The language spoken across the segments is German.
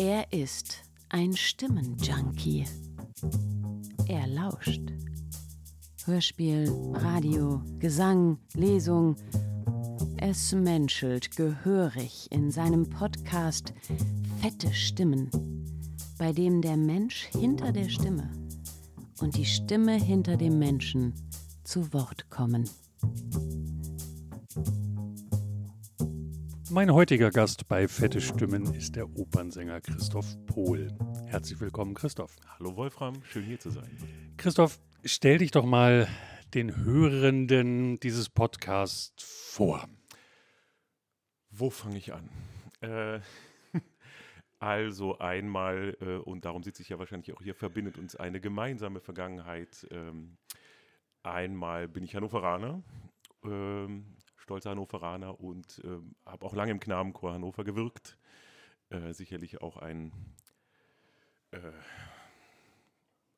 Er ist ein Stimmenjunkie. Er lauscht. Hörspiel, Radio, Gesang, Lesung. Es menschelt gehörig in seinem Podcast Fette Stimmen, bei dem der Mensch hinter der Stimme und die Stimme hinter dem Menschen zu Wort kommen. Mein heutiger Gast bei Fette Stimmen ist der Opernsänger Christoph Pohl. Herzlich willkommen, Christoph. Hallo Wolfram, schön hier zu sein. Christoph, stell dich doch mal den Hörenden dieses Podcasts vor. Wo fange ich an? Äh, also einmal, äh, und darum sitze ich ja wahrscheinlich auch hier, verbindet uns eine gemeinsame Vergangenheit. Ähm, einmal bin ich Hannoveraner, ähm, stolzer Hannoveraner und äh, habe auch lange im Knabenchor Hannover gewirkt. Äh, sicherlich auch ein äh,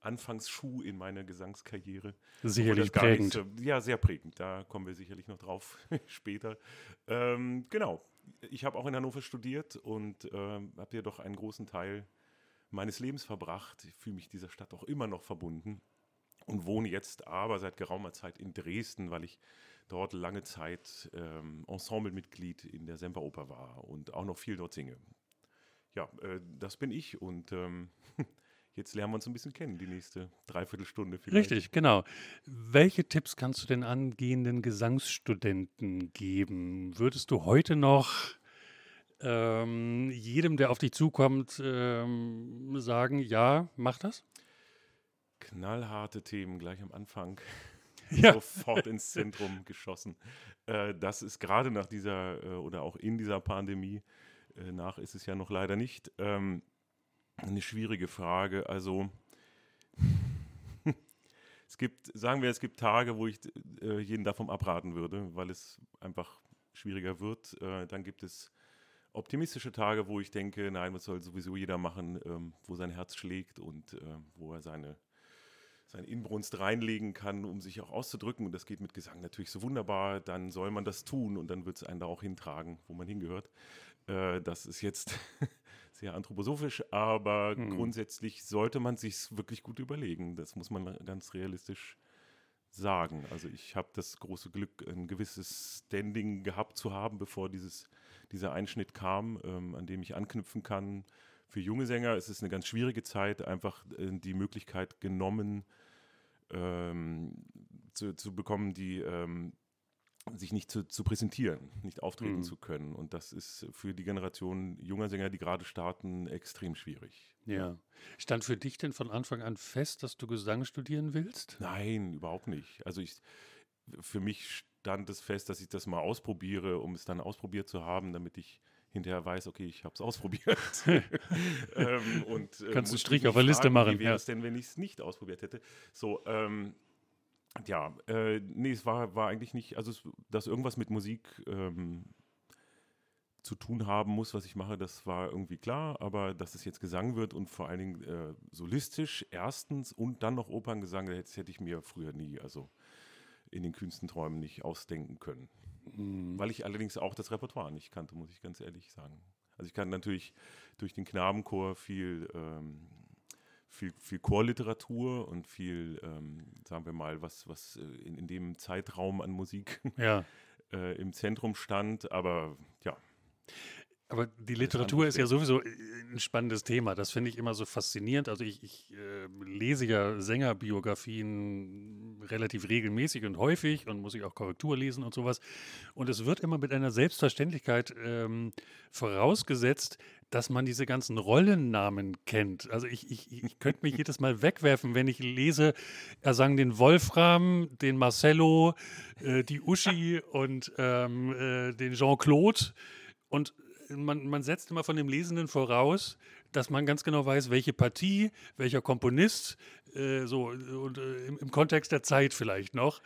Anfangsschuh in meiner Gesangskarriere. Sicherlich prägend. So, ja, sehr prägend. Da kommen wir sicherlich noch drauf später. Ähm, genau. Ich habe auch in Hannover studiert und äh, habe hier doch einen großen Teil meines Lebens verbracht. Ich fühle mich dieser Stadt auch immer noch verbunden und wohne jetzt aber seit geraumer Zeit in Dresden, weil ich dort lange Zeit ähm, Ensemblemitglied in der Semperoper war und auch noch viel dort singe. Ja, äh, das bin ich und ähm, jetzt lernen wir uns ein bisschen kennen, die nächste Dreiviertelstunde vielleicht. Richtig, genau. Welche Tipps kannst du den angehenden Gesangsstudenten geben? Würdest du heute noch ähm, jedem, der auf dich zukommt, ähm, sagen, ja, mach das? Knallharte Themen gleich am Anfang ja. sofort ins Zentrum geschossen. Äh, das ist gerade nach dieser äh, oder auch in dieser Pandemie, äh, nach ist es ja noch leider nicht, ähm, eine schwierige Frage. Also es gibt, sagen wir, es gibt Tage, wo ich äh, jeden davon abraten würde, weil es einfach schwieriger wird. Äh, dann gibt es optimistische Tage, wo ich denke, nein, was soll sowieso jeder machen, ähm, wo sein Herz schlägt und äh, wo er seine seine Inbrunst reinlegen kann, um sich auch auszudrücken. Und das geht mit Gesang natürlich so wunderbar. Dann soll man das tun und dann wird es einen da auch hintragen, wo man hingehört. Äh, das ist jetzt sehr anthroposophisch, aber mhm. grundsätzlich sollte man sich wirklich gut überlegen. Das muss man ganz realistisch sagen. Also ich habe das große Glück, ein gewisses Standing gehabt zu haben, bevor dieses, dieser Einschnitt kam, ähm, an dem ich anknüpfen kann. Für junge Sänger ist es eine ganz schwierige Zeit, einfach äh, die Möglichkeit genommen, ähm, zu, zu, bekommen, die ähm, sich nicht zu, zu, präsentieren, nicht auftreten mhm. zu können. Und das ist für die Generation junger Sänger, die gerade starten, extrem schwierig. Ja. Stand für dich denn von Anfang an fest, dass du Gesang studieren willst? Nein, überhaupt nicht. Also ich, für mich stand es fest, dass ich das mal ausprobiere, um es dann ausprobiert zu haben, damit ich hinterher weiß, okay, ich habe es ausprobiert. ähm, und, äh, Kannst du Strich auf der Liste machen. Wie wäre es denn, wenn ich es nicht ausprobiert hätte? So, ähm, ja, äh, nee, es war, war eigentlich nicht, also es, dass irgendwas mit Musik ähm, zu tun haben muss, was ich mache, das war irgendwie klar, aber dass es jetzt Gesang wird und vor allen Dingen äh, solistisch erstens und dann noch Operngesang, das hätte ich mir früher nie, also in den kühnsten Träumen nicht ausdenken können. Mhm. Weil ich allerdings auch das Repertoire nicht kannte, muss ich ganz ehrlich sagen. Also ich kann natürlich durch den Knabenchor viel, ähm, viel, viel Chorliteratur und viel, ähm, sagen wir mal, was, was äh, in, in dem Zeitraum an Musik ja. äh, im Zentrum stand. Aber ja, aber die Literatur ist ja sowieso ein spannendes Thema. Das finde ich immer so faszinierend. Also ich, ich äh, lese ja Sängerbiografien relativ regelmäßig und häufig und muss ich auch Korrektur lesen und sowas. Und es wird immer mit einer Selbstverständlichkeit ähm, vorausgesetzt, dass man diese ganzen Rollennamen kennt. Also ich, ich, ich könnte mich jedes Mal wegwerfen, wenn ich lese, er sang den Wolfram, den Marcello, äh, die Uschi und ähm, äh, den Jean-Claude. Und man, man setzt immer von dem Lesenden voraus, dass man ganz genau weiß, welche Partie, welcher Komponist, äh, so und, äh, im, im, Kontext der Zeit vielleicht noch.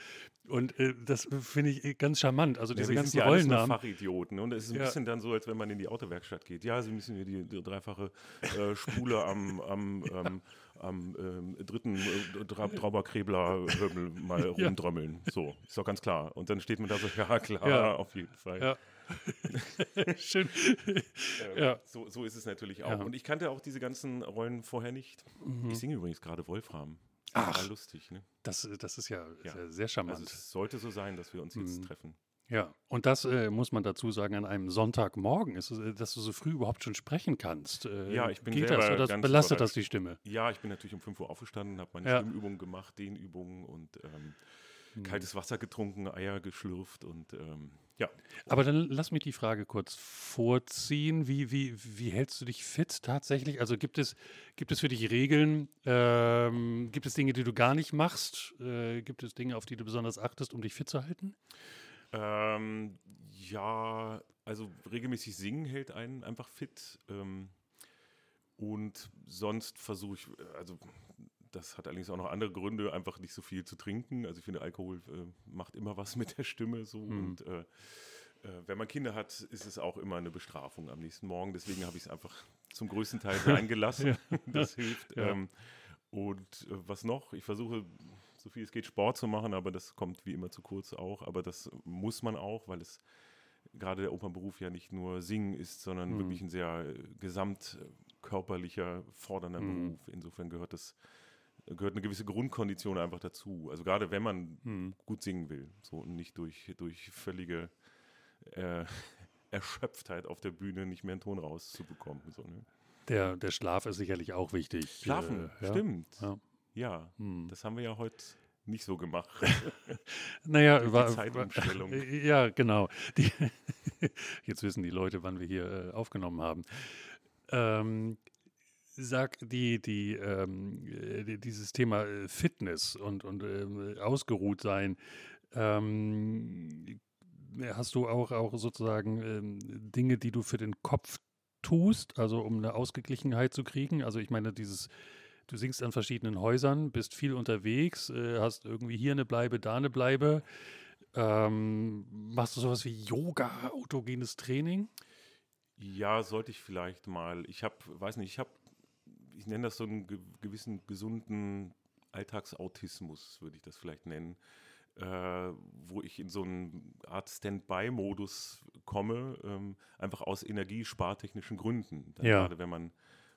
Und äh, das finde ich ganz charmant. Also diese ja, ganzen ja Rollennamen. Fachidioten. Und es ist ein ja. bisschen dann so, als wenn man in die Autowerkstatt geht. Ja, Sie müssen hier die, die dreifache äh, Spule am, am, ähm, am ähm, dritten äh, Trauberkrebler-Hömmel mal rumdrömmeln. So, ist doch ganz klar. Und dann steht man da so, ja klar, auf jeden Fall. Schön. Ähm, Ja. so, so ist es natürlich auch. Ja. Und ich kannte auch diese ganzen Rollen vorher nicht. Ich singe übrigens gerade Wolfram. Ach. Total lustig, ne? Das, das ist ja, Ja. sehr, sehr charmant. Also es sollte so sein, dass wir uns jetzt Mhm. treffen. Ja, und das äh, muss man dazu sagen, an einem Sonntagmorgen, ist, äh, dass du so früh überhaupt schon sprechen kannst. Äh, Ja, ich bin Geht selber das oder ganz belastet das die Stimme? Ja, ich bin natürlich um 5 Uhr aufgestanden, habe meine Ja. Stimmübungen gemacht, Dehnübungen und ähm, Hm. Kaltes Wasser getrunken, Eier geschlürft und ähm, ja. Aber dann lass mich die Frage kurz vorziehen. Wie, wie, wie hältst du dich fit tatsächlich? Also gibt es, gibt es für dich Regeln? Ähm, gibt es Dinge, die du gar nicht machst? Äh, gibt es Dinge, auf die du besonders achtest, um dich fit zu halten? Ähm, ja, also regelmäßig singen hält einen einfach fit. Ähm, und sonst versuche ich, also das hat allerdings auch noch andere Gründe, einfach nicht so viel zu trinken. Also ich finde, Alkohol äh, macht immer was mit der Stimme so. Mhm. Und äh, äh, wenn man Kinder hat, ist es auch immer eine Bestrafung am nächsten Morgen. Deswegen habe ich es einfach zum größten Teil sein gelassen. Das hilft. Ja. Ähm, und äh, was noch? Ich versuche, so viel es geht, Sport zu machen, aber das kommt wie immer zu kurz auch. Aber das muss man auch, weil es gerade der Opernberuf ja nicht nur Singen ist, sondern Mhm. wirklich ein sehr äh, gesamtkörperlicher, fordernder Mhm. Beruf. Insofern gehört das gehört eine gewisse Grundkondition einfach dazu. Also gerade wenn man Hm. gut singen will, so und nicht durch, durch völlige äh, Erschöpftheit auf der Bühne nicht mehr einen Ton rauszubekommen. So, ne? Der, der Schlaf ist sicherlich auch wichtig. Schlafen, Äh, ja. stimmt. Ja. Ja, Hm. das haben wir ja heute nicht so gemacht. Naja, war, Zeitumstellung. Ja, genau. Die, jetzt wissen die Leute, wann wir hier äh, aufgenommen haben. Ähm, sag, die, die, ähm, äh, die- dieses Thema äh, Fitness und, und ähm, ausgeruht sein, ähm, hast du auch, auch sozusagen ähm, Dinge, die du für den Kopf tust, also um eine Ausgeglichenheit zu kriegen? Also ich meine, dieses Du singst an verschiedenen Häusern, bist viel unterwegs, äh, hast irgendwie hier eine Bleibe, da eine Bleibe. Ähm, machst du sowas wie Yoga, autogenes Training? Ja, sollte ich vielleicht mal. Ich habe, weiß nicht, ich habe, ich nenne das so einen ge gewissen gesunden Alltagsautismus, würde ich das vielleicht nennen, äh, wo ich in so eine Art Standby-Modus komme, ähm, einfach aus energiespartechnischen Gründen. Ja. Gerade wenn man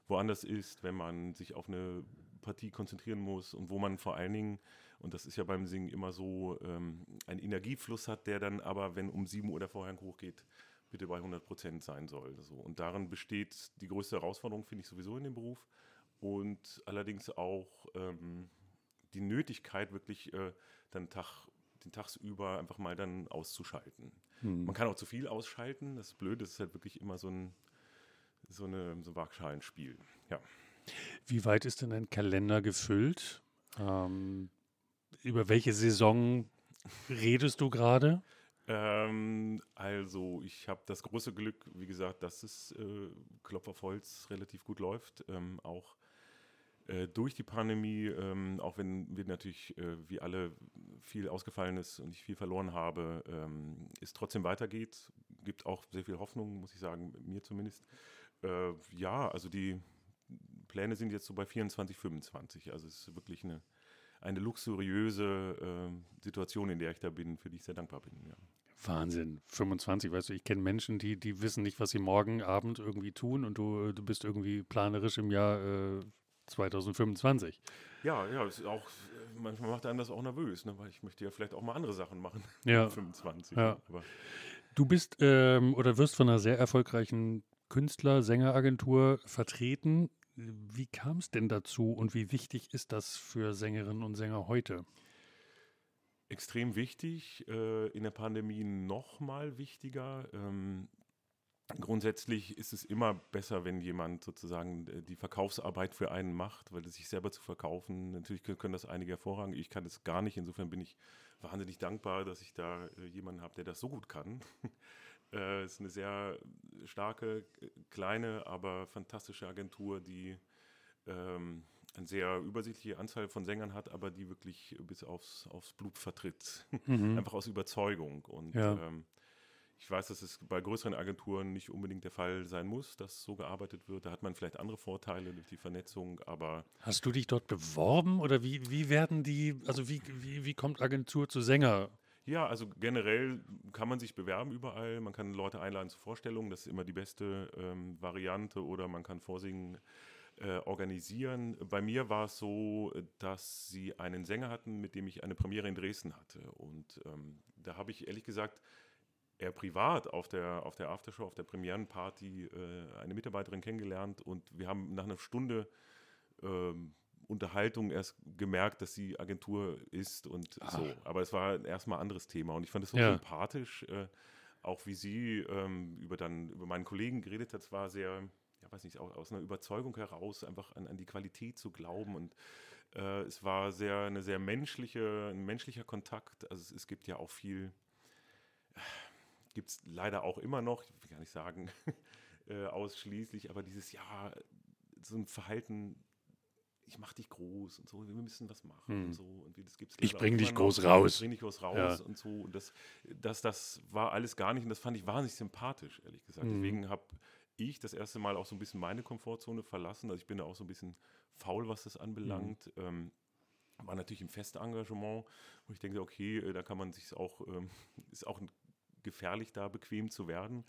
woanders ist, wenn man sich auf eine Partie konzentrieren muss und wo man vor allen Dingen, und das ist ja beim Singen immer so, ähm, einen Energiefluss hat, der dann aber, wenn um 7 Uhr der Vorhang hochgeht, bitte bei 100 Prozent sein soll. So. Und darin besteht die größte Herausforderung, finde ich sowieso in dem Beruf. Und allerdings auch ähm, die Nötigkeit, wirklich äh, dann Tag, den tagsüber einfach mal dann auszuschalten. Hm. Man kann auch zu viel ausschalten, das ist blöd, das ist halt wirklich immer so ein, so eine, so ein Waagschalenspiel. Ja. Wie weit ist denn dein Kalender gefüllt? Ähm, über welche Saison redest du gerade? Ähm, also, ich habe das große Glück, wie gesagt, dass es äh, Klopf auf Holz relativ gut läuft. Ähm, auch äh, durch die Pandemie, ähm, auch wenn wir natürlich äh, wie alle viel ausgefallen ist und ich viel verloren habe, ähm, es trotzdem weitergeht. Gibt auch sehr viel Hoffnung, muss ich sagen, mir zumindest. Äh, ja, also die Pläne sind jetzt so bei 24, 25. Also es ist wirklich eine, eine luxuriöse äh, Situation, in der ich da bin, für die ich sehr dankbar bin. Ja. Wahnsinn, 25, weißt du, ich kenne Menschen, die, die wissen nicht, was sie morgen Abend irgendwie tun und du, du bist irgendwie planerisch im Jahr äh, 2025. Ja, ja, ist auch, äh, manchmal macht einem das auch nervös, ne? weil ich möchte ja vielleicht auch mal andere Sachen machen. Ja. mit 25. Ja. Aber Du bist ähm, oder wirst von einer sehr erfolgreichen Künstler, Sängeragentur vertreten. Wie kam es denn dazu und wie wichtig ist das für Sängerinnen und Sänger heute? Extrem wichtig, äh, in der Pandemie noch mal wichtiger. Ähm, grundsätzlich ist es immer besser, wenn jemand sozusagen äh, die Verkaufsarbeit für einen macht, weil sich selber zu verkaufen, natürlich können, das einige hervorragend, ich kann das gar nicht, insofern bin ich wahnsinnig dankbar, dass ich da äh, jemanden habe, der das so gut kann. äh, es ist eine sehr starke, äh, kleine, aber fantastische Agentur, die ähm, eine sehr übersichtliche Anzahl von Sängern hat, aber die wirklich bis aufs, aufs Blut vertritt. Mhm. Einfach aus Überzeugung. Und Ja. ähm, ich weiß, dass es bei größeren Agenturen nicht unbedingt der Fall sein muss, dass so gearbeitet wird. Da hat man vielleicht andere Vorteile durch die Vernetzung, aber Hast du dich dort beworben oder wie, wie werden die, also wie, wie, wie kommt Agentur zu Sänger? Ja, also generell kann man sich bewerben überall. Man kann Leute einladen zu Vorstellungen. Das ist immer die beste ähm, Variante. Oder man kann Vorsingen äh, organisieren. Bei mir war es so, dass sie einen Sänger hatten, mit dem ich eine Premiere in Dresden hatte. Und ähm, da habe ich ehrlich gesagt eher privat auf der, auf der Aftershow, auf der Premierenparty äh, eine Mitarbeiterin kennengelernt. Und wir haben nach einer Stunde ähm, Unterhaltung erst gemerkt, dass sie Agentur ist und Ach. so. Aber es war erstmal ein anderes Thema. Und ich fand es so ja. sympathisch, äh, auch wie sie ähm, über dann über meinen Kollegen geredet hat. Es war sehr ja, weiß nicht, aus einer Überzeugung heraus einfach an, an die Qualität zu glauben und äh, es war sehr, eine sehr menschliche, ein menschlicher Kontakt. Also es, es gibt ja auch viel, äh, gibt es leider auch immer noch, ich will gar nicht sagen äh, ausschließlich, aber dieses, ja, so ein Verhalten, ich mach dich groß und so, wir müssen was machen hm. und so. Und das gibt's ich bring dich groß raus. Ich bring dich groß raus und so. Und das, das, das war alles gar nicht und das fand ich wahnsinnig sympathisch, ehrlich gesagt. Hm. Deswegen habe ich das erste Mal auch so ein bisschen meine Komfortzone verlassen. Also ich bin da auch so ein bisschen faul, was das anbelangt. Mhm. Ähm, war natürlich im Festengagement, wo ich denke, okay, äh, da kann man sich auch, ähm, ist auch gefährlich, da bequem zu werden.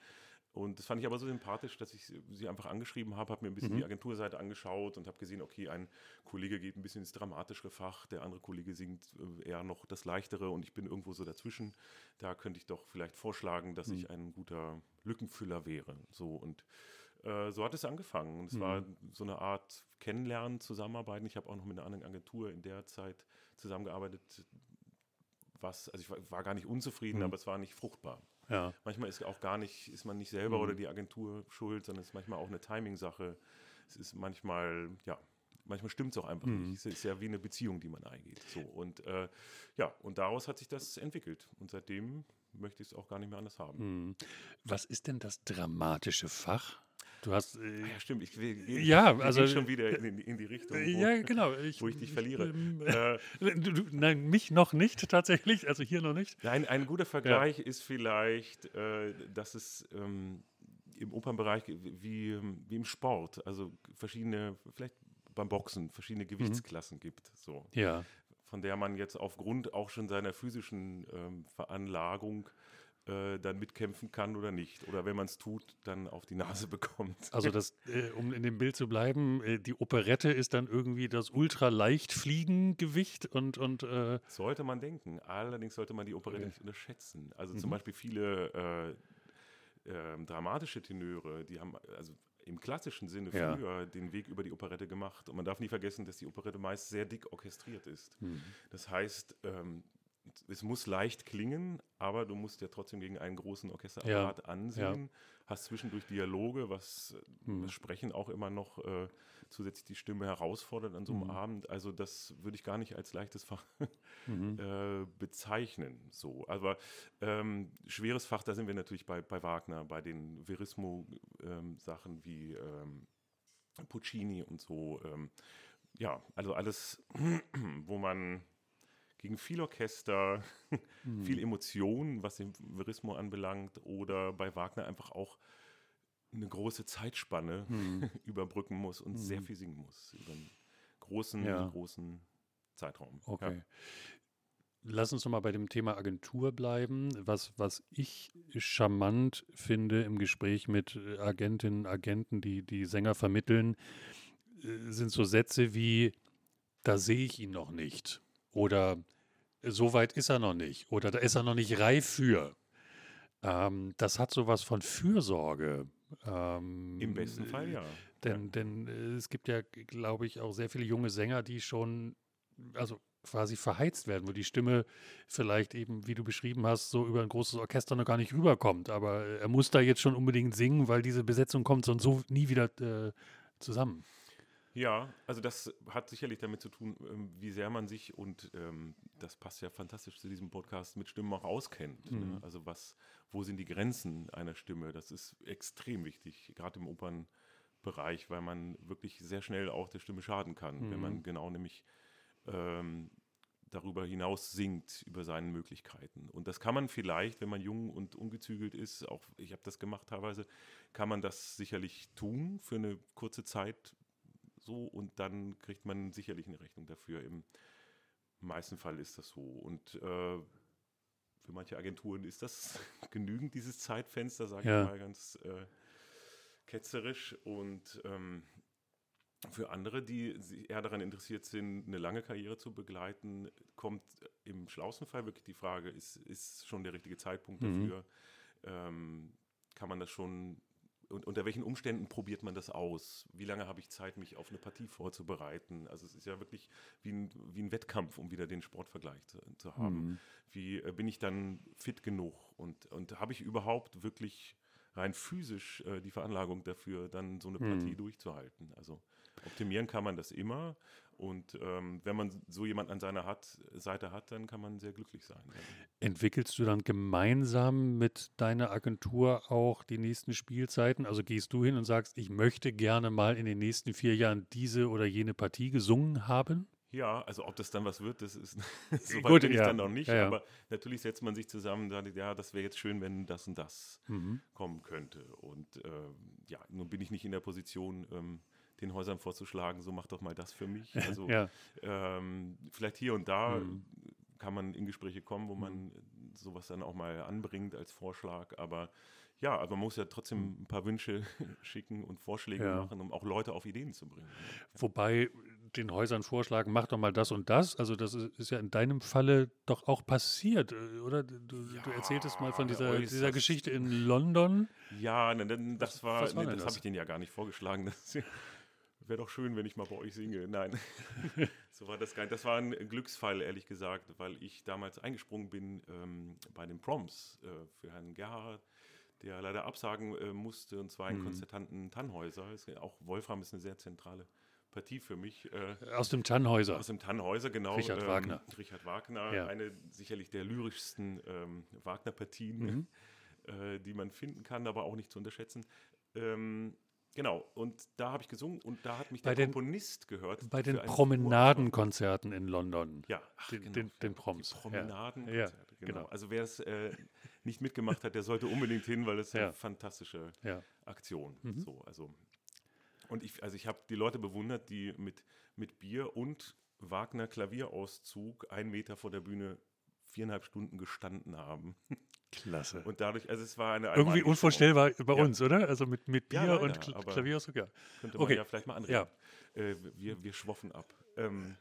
Und das fand ich aber so sympathisch, dass ich sie einfach angeschrieben habe, habe mir ein bisschen mhm. die Agenturseite angeschaut und habe gesehen, okay, ein Kollege geht ein bisschen ins dramatischere Fach, der andere Kollege singt äh, eher noch das Leichtere und ich bin irgendwo so dazwischen. Da könnte ich doch vielleicht vorschlagen, dass mhm. ich ein guter Lückenfüller wäre. So und äh, so hat es angefangen. Und es mhm. war so eine Art Kennenlernen, Zusammenarbeiten. Ich habe auch noch mit einer anderen Agentur in der Zeit zusammengearbeitet, was, also ich war, war gar nicht unzufrieden, mhm. aber es war nicht fruchtbar. Ja. Manchmal ist auch gar nicht, ist man nicht selber mhm. oder die Agentur schuld, sondern es ist manchmal auch eine Timing-Sache. Es ist manchmal, ja, manchmal stimmt es auch einfach mhm. nicht. Es ist ja wie eine Beziehung, die man eingeht. So, und äh, ja, und daraus hat sich das entwickelt. Und seitdem möchte ich es auch gar nicht mehr anders haben. Mhm. Was ist denn das dramatische Fach? Du hast. Äh, ja, stimmt. Ich, ich, ja, ich also. schon wieder in, in die Richtung. Wo, ja, genau. Ich, wo ich dich verliere. Ähm, äh, du, du, nein, mich noch nicht tatsächlich. Also hier noch nicht. Nein, ein guter Vergleich ja. ist vielleicht, äh, dass es ähm, im Opernbereich wie, wie im Sport, also verschiedene, vielleicht beim Boxen, verschiedene mhm. Gewichtsklassen mhm. gibt. So. Ja. Von der man jetzt aufgrund auch schon seiner physischen ähm, Veranlagung äh, dann mitkämpfen kann oder nicht. Oder wenn man es tut, dann auf die Nase bekommt. Also das, äh, um in dem Bild zu bleiben, äh, die Operette ist dann irgendwie das ultraleichtfliegengewicht und, und äh sollte man denken. Allerdings sollte man die Operette nicht unterschätzen. Also mhm. zum Beispiel viele äh, ähm, dramatische Tenöre, die haben also im klassischen Sinne ja. früher den Weg über die Operette gemacht. Und man darf nie vergessen, dass die Operette meist sehr dick orchestriert ist. Mhm. Das heißt, ähm, es muss leicht klingen, aber du musst ja trotzdem gegen einen großen Orchesterapparat ja. ansehen. Ja. Hast zwischendurch Dialoge, was hm. das Sprechen auch immer noch äh, zusätzlich die Stimme herausfordert an so einem mhm. Abend. Also das würde ich gar nicht als leichtes Fach mhm. äh, bezeichnen. So, aber ähm, schweres Fach, da sind wir natürlich bei, bei Wagner, bei den Verismo-Sachen ähm, wie ähm, Puccini und so. Ähm, ja, also alles, wo man gegen viel Orchester, mhm. viel Emotion, was den Verismo anbelangt, oder bei Wagner einfach auch eine große Zeitspanne mhm. überbrücken muss und mhm. sehr viel singen muss über einen großen, ja. großen Zeitraum. Okay. Ja. Lass uns noch mal bei dem Thema Agentur bleiben. Was, was ich charmant finde im Gespräch mit äh, Agentinnen, Agenten, die die Sänger vermitteln, äh, sind so Sätze wie, da sehe ich ihn noch nicht. Oder so weit ist er noch nicht. Oder da ist er noch nicht reif für. Ähm, das hat sowas von Fürsorge. Ähm, Im besten Fall, ja. Denn, ja. denn äh, es gibt ja, glaube ich, auch sehr viele junge Sänger, die schon, also quasi verheizt werden, wo die Stimme vielleicht eben, wie du beschrieben hast, so über ein großes Orchester noch gar nicht rüberkommt. Aber er muss da jetzt schon unbedingt singen, weil diese Besetzung kommt sonst so nie wieder äh, zusammen. Ja, also das hat sicherlich damit zu tun, ähm, wie sehr man sich und ähm, das passt ja fantastisch zu diesem Podcast mit Stimmen auch auskennt. Ne? Mhm. Ne? Also was, wo sind die Grenzen einer Stimme? Das ist extrem wichtig, gerade im Opernbereich, weil man wirklich sehr schnell auch der Stimme schaden kann, mhm. wenn man mhm. genau nämlich ähm, darüber hinaus singt, über seine Möglichkeiten. Und das kann man vielleicht, wenn man jung und ungezügelt ist, auch ich habe das gemacht teilweise, kann man das sicherlich tun für eine kurze Zeit so und dann kriegt man sicherlich eine Rechnung dafür. Im meisten Fall ist das so. Und äh, für manche Agenturen ist das genügend, dieses Zeitfenster, sage Ja. ich mal ganz äh, ketzerisch. Und ähm, für andere, die eher daran interessiert sind, eine lange Karriere zu begleiten, kommt im schlausten Fall wirklich die Frage, ist, ist schon der richtige Zeitpunkt Mhm. dafür? Ähm, kann man das schon, und unter welchen Umständen probiert man das aus? Wie lange habe ich Zeit, mich auf eine Partie vorzubereiten? Also es ist ja wirklich wie ein, wie ein Wettkampf, um wieder den Sportvergleich zu, zu haben. Mhm. Wie äh, bin ich dann fit genug? Und, und habe ich überhaupt wirklich rein physisch äh, die Veranlagung dafür, dann so eine Partie Mhm. durchzuhalten? Also optimieren kann man das immer. Und ähm, wenn man so jemand an seiner hat, Seite hat, dann kann man sehr glücklich sein. Entwickelst du dann gemeinsam mit deiner Agentur auch die nächsten Spielzeiten? Also gehst du hin und sagst, ich möchte gerne mal in den nächsten vier Jahren diese oder jene Partie gesungen haben? Ja, also ob das dann was wird, das ist so weit Gut, bin ich ja. dann noch nicht. Ja, ja. Aber natürlich setzt man sich zusammen und sagt, ja, das wäre jetzt schön, wenn das und das Mhm. kommen könnte. Und ähm, ja, nun bin ich nicht in der Position, ähm, den Häusern vorzuschlagen, so mach doch mal das für mich. Also ähm, vielleicht hier und da Mhm. kann man in Gespräche kommen, wo man sowas dann auch mal anbringt als Vorschlag. Aber ja, aber man muss ja trotzdem ein paar Wünsche schicken und Vorschläge Ja. machen, um auch Leute auf Ideen zu bringen. wobei den Häusern vorschlagen, mach doch mal das und das. Also das ist ja in deinem Falle doch auch passiert, äh, oder? Du, du erzähltest mal von Ja, dieser, dieser. Geschichte in London. Ja, ne, denn das Was- war, war ne, denn das das? habe ich denen ja gar nicht vorgeschlagen. Das wäre doch schön, wenn ich mal bei euch singe. Nein, so war das gar nicht. Das war ein Glücksfall, ehrlich gesagt, weil ich damals eingesprungen bin ähm, bei den Proms äh, für Herrn Gerhard, der leider absagen äh, musste, und zwar in Mhm. Konstanten Tannhäuser. Ist, ja- auch Wolfram ist eine sehr zentrale Partie für mich. Äh, Aus dem Tannhäuser. aus dem Tannhäuser, genau. Richard Wagner. Richard Wagner, Ja. eine sicherlich der lyrischsten ähm, Wagner-Partien, Mhm. äh, die man finden kann, aber auch nicht zu unterschätzen. Ähm, genau, und da habe ich gesungen und da hat mich Bei der den- Komponist gehört. Bei den Promenadenkonzerten in London. Ja, ach, Den- genau, den- den Proms, ja. Promenadenkonzerte, Ja, genau. genau. Also wer es äh, nicht mitgemacht hat, der sollte unbedingt hin, weil es Ja. eine fantastische. Aktion. Mhm. So, also. Und ich, also ich habe die Leute bewundert, die mit, mit Bier und Wagner Klavierauszug einen Meter vor der Bühne viereinhalb Stunden gestanden haben. Klasse. Und dadurch, also es war eine Irgendwie einmalige Show. unvorstellbar bei Ja. uns, oder? Also mit, mit Bier Ja, leider, und Kl Klavierauszug, ja. Könnte man Okay. ja vielleicht mal anregen. Ja. Äh, wir, wir schwoffen ab. Ähm,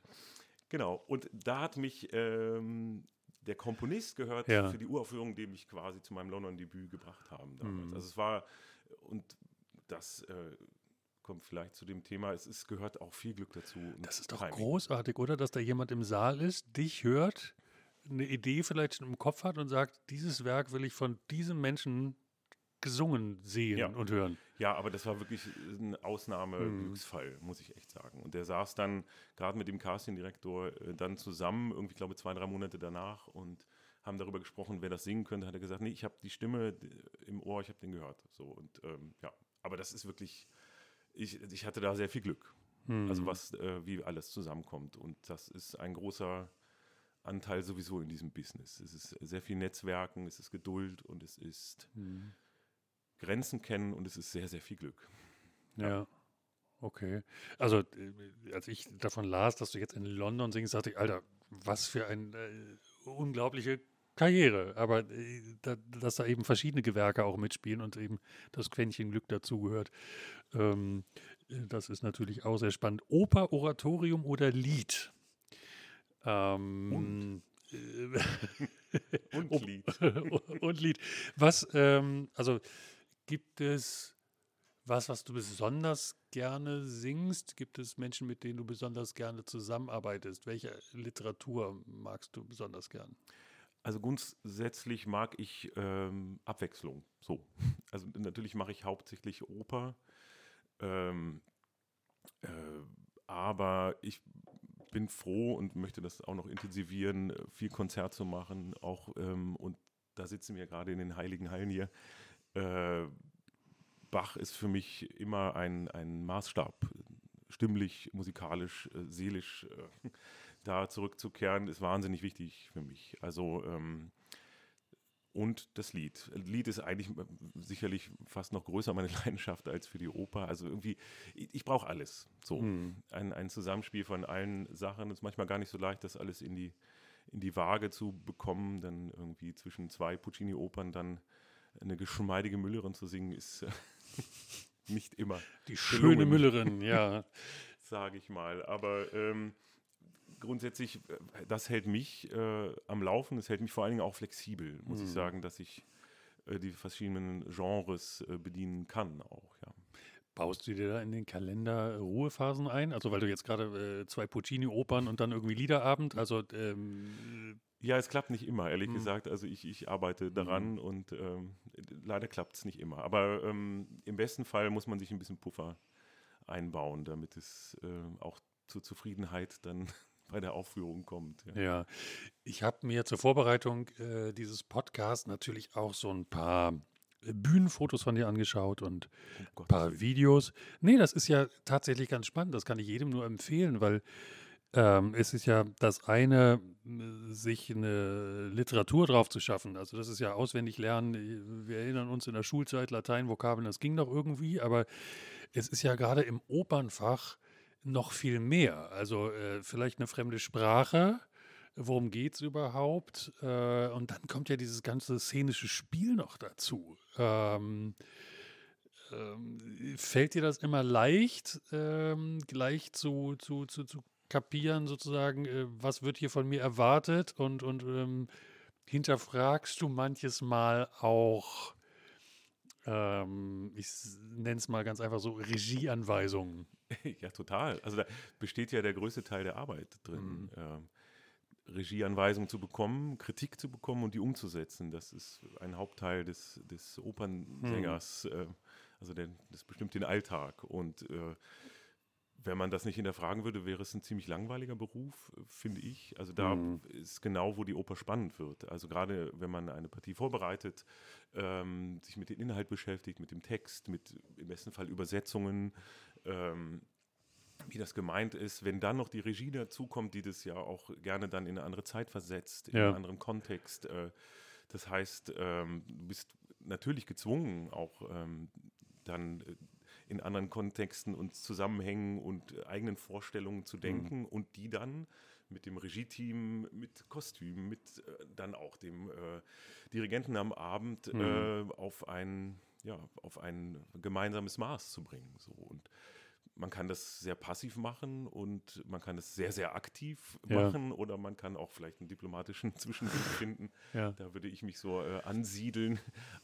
genau. Und da hat mich ähm, der Komponist gehört Ja. für die Uraufführung, die mich quasi zu meinem London-Debüt gebracht haben damals. Mhm. Also es war, und das äh, kommt vielleicht zu dem Thema, es ist, gehört auch viel Glück dazu. Das ist doch Timing. großartig, oder? Dass da jemand im Saal ist, dich hört, eine Idee vielleicht schon im Kopf hat und sagt, dieses Werk will ich von diesem Menschen gesungen sehen Ja. und hören. Ja, aber das war wirklich ein Mhm. Ausnahmeglücksfall, muss ich echt sagen. Und der saß dann gerade mit dem Castingdirektor äh, dann zusammen, irgendwie, glaube ich, zwei, drei Monate danach und haben darüber gesprochen, wer das singen könnte. Hat er gesagt, nee, ich habe die Stimme im Ohr, ich habe den gehört. So und ähm, ja, aber das ist wirklich, ich, ich hatte da sehr viel Glück. Also Mhm. was, äh, wie alles zusammenkommt. Und das ist ein großer Anteil sowieso in diesem Business. Es ist sehr viel Netzwerken, es ist Geduld und es ist Mhm. Grenzen kennen und es ist sehr, sehr viel Glück. Ja. Okay. Also, äh, als ich davon las, dass du jetzt in London singst, dachte ich, Alter, was für eine äh, unglaubliche Karriere. Aber äh, da, dass da eben verschiedene Gewerke auch mitspielen und eben das Quäntchen Glück dazugehört, ähm, äh, das ist natürlich auch sehr spannend. Oper, Oratorium oder Lied? Ähm, äh, Und Lied. und Lied. Was, ähm, also gibt es was, was du besonders gerne singst? Gibt es Menschen, mit denen du besonders gerne zusammenarbeitest? Welche Literatur magst du besonders gern? Also grundsätzlich mag ich ähm, Abwechslung. So. Also natürlich mache ich hauptsächlich Oper. Ähm, äh, aber ich bin froh und möchte das auch noch intensivieren, äh, viel Konzert zu machen. Auch, ähm, und da sitzen wir gerade in den heiligen Hallen hier. Äh, Bach ist für mich immer ein, ein Maßstab, stimmlich, musikalisch, äh, seelisch. Da zurückzukehren, ist wahnsinnig wichtig für mich. Also ähm, und das Lied. Lied ist eigentlich sicherlich fast noch größer meine Leidenschaft als für die Oper. Also irgendwie, ich, ich brauche alles. So Hm. ein, ein Zusammenspiel von allen Sachen. Es ist manchmal gar nicht so leicht, das alles in die in die Waage zu bekommen, dann irgendwie zwischen zwei Puccini-Opern dann eine geschmeidige Müllerin zu singen, ist äh, nicht immer. Die schöne Müllerin, ja. Sage ich mal. Aber ähm, grundsätzlich, äh, das hält mich äh, am Laufen, es hält mich vor allen Dingen auch flexibel, muss mhm. ich sagen, dass ich äh, die verschiedenen Genres äh, bedienen kann auch, ja. Baust du dir da in den Kalender Ruhephasen ein? Also weil du jetzt gerade äh, zwei Puccini-Opern und dann irgendwie Liederabend, also ähm, ja, es klappt nicht immer, ehrlich mhm. gesagt. Also ich, ich arbeite daran mhm. und ähm, leider klappt es nicht immer. Aber ähm, im besten Fall muss man sich ein bisschen Puffer einbauen, damit es äh, auch zur Zufriedenheit dann bei der Aufführung kommt. Ja, ja. ich habe mir zur Vorbereitung äh, dieses Podcasts natürlich auch so ein paar Bühnenfotos von dir angeschaut und oh ein paar Videos. Nee, das ist ja tatsächlich ganz spannend. Das kann ich jedem nur empfehlen, weil ähm, es ist ja das eine, sich eine Literatur drauf zu schaffen. Also das ist ja auswendig lernen. Wir erinnern uns in der Schulzeit, Latein, Vokabeln, das ging doch irgendwie, aber es ist ja gerade im Opernfach noch viel mehr. Also äh, vielleicht eine fremde Sprache, worum geht es überhaupt? Äh, und dann kommt ja dieses ganze szenische Spiel noch dazu. Ähm, ähm, fällt dir das immer leicht, ähm, gleich zu, zu, zu, zu kapieren, sozusagen, äh, was wird hier von mir erwartet? Und, und ähm, hinterfragst du manches Mal auch, ähm, ich nenne es mal ganz einfach so, Regieanweisungen? Ja, total. Also da besteht ja der größte Teil der Arbeit drin. Mhm. Ähm, Regieanweisungen zu bekommen, Kritik zu bekommen und die umzusetzen. Das ist ein Hauptteil des, des Opernsängers. Hm. Äh, also der, das bestimmt den Alltag. Und äh, wenn man das nicht hinterfragen würde, wäre es ein ziemlich langweiliger Beruf, finde ich. Also da hm. ist genau, wo die Oper spannend wird. Also gerade wenn man eine Partie vorbereitet, ähm, sich mit dem Inhalt beschäftigt, mit dem Text, mit im besten Fall Übersetzungen, ähm, wie das gemeint ist, wenn dann noch die Regie dazukommt, die das ja auch gerne dann in eine andere Zeit versetzt, in ja. einen anderen Kontext. Äh, das heißt, ähm, du bist natürlich gezwungen, auch ähm, dann äh, in anderen Kontexten und Zusammenhängen und eigenen Vorstellungen zu mhm. denken mhm. und die dann mit dem Regie-Team, mit Kostümen, mit äh, dann auch dem äh, Dirigenten am Abend mhm. äh, auf ein ja, auf ein gemeinsames Maß zu bringen. So. Und man kann das sehr passiv machen und man kann es sehr, sehr aktiv ja. machen oder man kann auch vielleicht einen diplomatischen Zwischenweg finden. Ja. Da würde ich mich so äh, ansiedeln.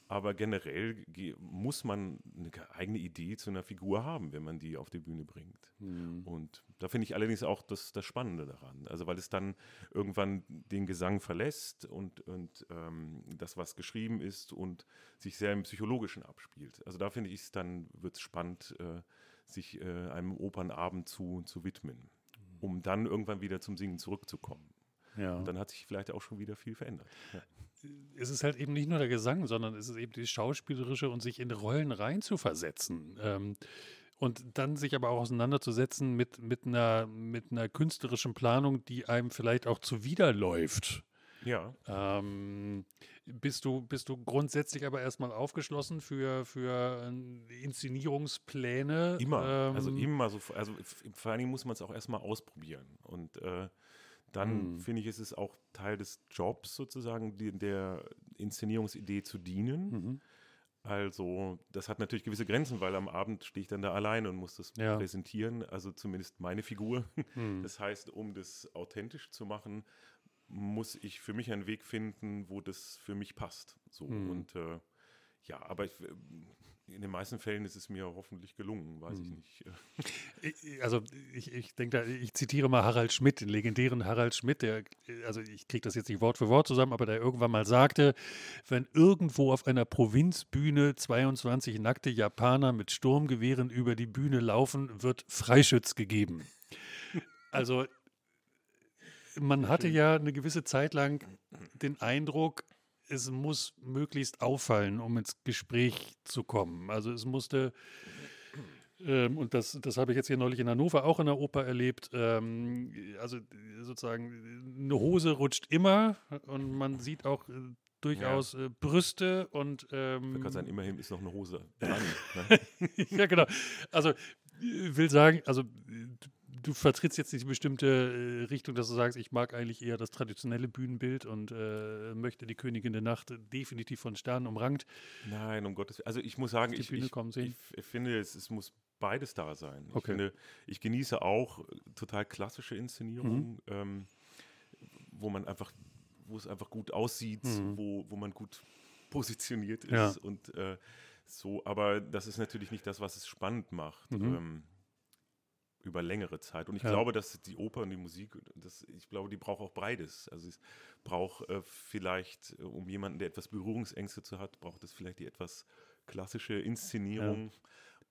Aber generell muss man eine eigene Idee zu einer Figur haben, wenn man die auf die Bühne bringt. Mhm. Und da finde ich allerdings auch das, das Spannende daran. Also weil es dann irgendwann den Gesang verlässt und, und ähm, das, was geschrieben ist und sich sehr im Psychologischen abspielt. Also da finde ich es dann, wird es spannend, äh, sich äh, einem Opernabend zu, zu widmen, um dann irgendwann wieder zum Singen zurückzukommen. Ja. Und dann hat sich vielleicht auch schon wieder viel verändert. Ja. Es ist halt eben nicht nur der Gesang, sondern es ist eben die Schauspielerische und sich in Rollen reinzuversetzen. Ähm, und dann sich aber auch auseinanderzusetzen mit, mit, einer, mit einer künstlerischen Planung, die einem vielleicht auch zuwiderläuft. Ja. Ähm, bist, du, bist du grundsätzlich aber erstmal aufgeschlossen für, für Inszenierungspläne? Immer. Ähm, also immer so. Also vor allen Dingen muss man es auch erstmal ausprobieren. Und äh, dann mhm. finde ich, ist es auch Teil des Jobs sozusagen, die, der Inszenierungsidee zu dienen. Mhm. Also, das hat natürlich gewisse Grenzen, weil am Abend stehe ich dann da allein und muss das ja. präsentieren, also zumindest meine Figur. Mhm. Das heißt, um das authentisch zu machen, muss ich für mich einen Weg finden, wo das für mich passt. So mhm. und äh, ja, aber ich, in den meisten Fällen ist es mir hoffentlich gelungen, weiß mhm. ich nicht. Also ich, ich denke, ich zitiere mal Harald Schmidt, den legendären Harald Schmidt, der, also ich kriege das jetzt nicht Wort für Wort zusammen, aber der irgendwann mal sagte, wenn irgendwo auf einer Provinzbühne 22 nackte Japaner mit Sturmgewehren über die Bühne laufen, wird Freischütz gegeben. Also man hatte ja eine gewisse Zeit lang den Eindruck, es muss möglichst auffallen, um ins Gespräch zu kommen. Also es musste, ähm, und das, das habe ich jetzt hier neulich in Hannover auch in der Oper erlebt, ähm, also sozusagen eine Hose rutscht immer und man sieht auch äh, durchaus ja. äh, Brüste und ähm, kann sein, immerhin ist noch eine Hose dran. Ne? ja, genau. Also will sagen, also du vertrittst jetzt nicht die bestimmte äh, Richtung, dass du sagst, ich mag eigentlich eher das traditionelle Bühnenbild und äh, möchte die Königin der Nacht definitiv von Sternen umrankt. Nein, um Gottes Willen. Also ich muss sagen, ich, ich, ich finde, es, es muss beides da sein. Ich Okay. finde, ich genieße auch total klassische Inszenierungen, ähm, wo man einfach, wo es einfach gut aussieht, Mhm. wo, wo man gut positioniert ist Ja. und äh, so, aber das ist natürlich nicht das, was es spannend macht. Mhm. Ähm, über längere Zeit. Und ich Ja. glaube, dass die Oper und die Musik, das, ich glaube, die braucht auch beides. Also es braucht äh, vielleicht, äh, um jemanden, der etwas Berührungsängste zu hat, braucht es vielleicht die etwas klassische Inszenierung.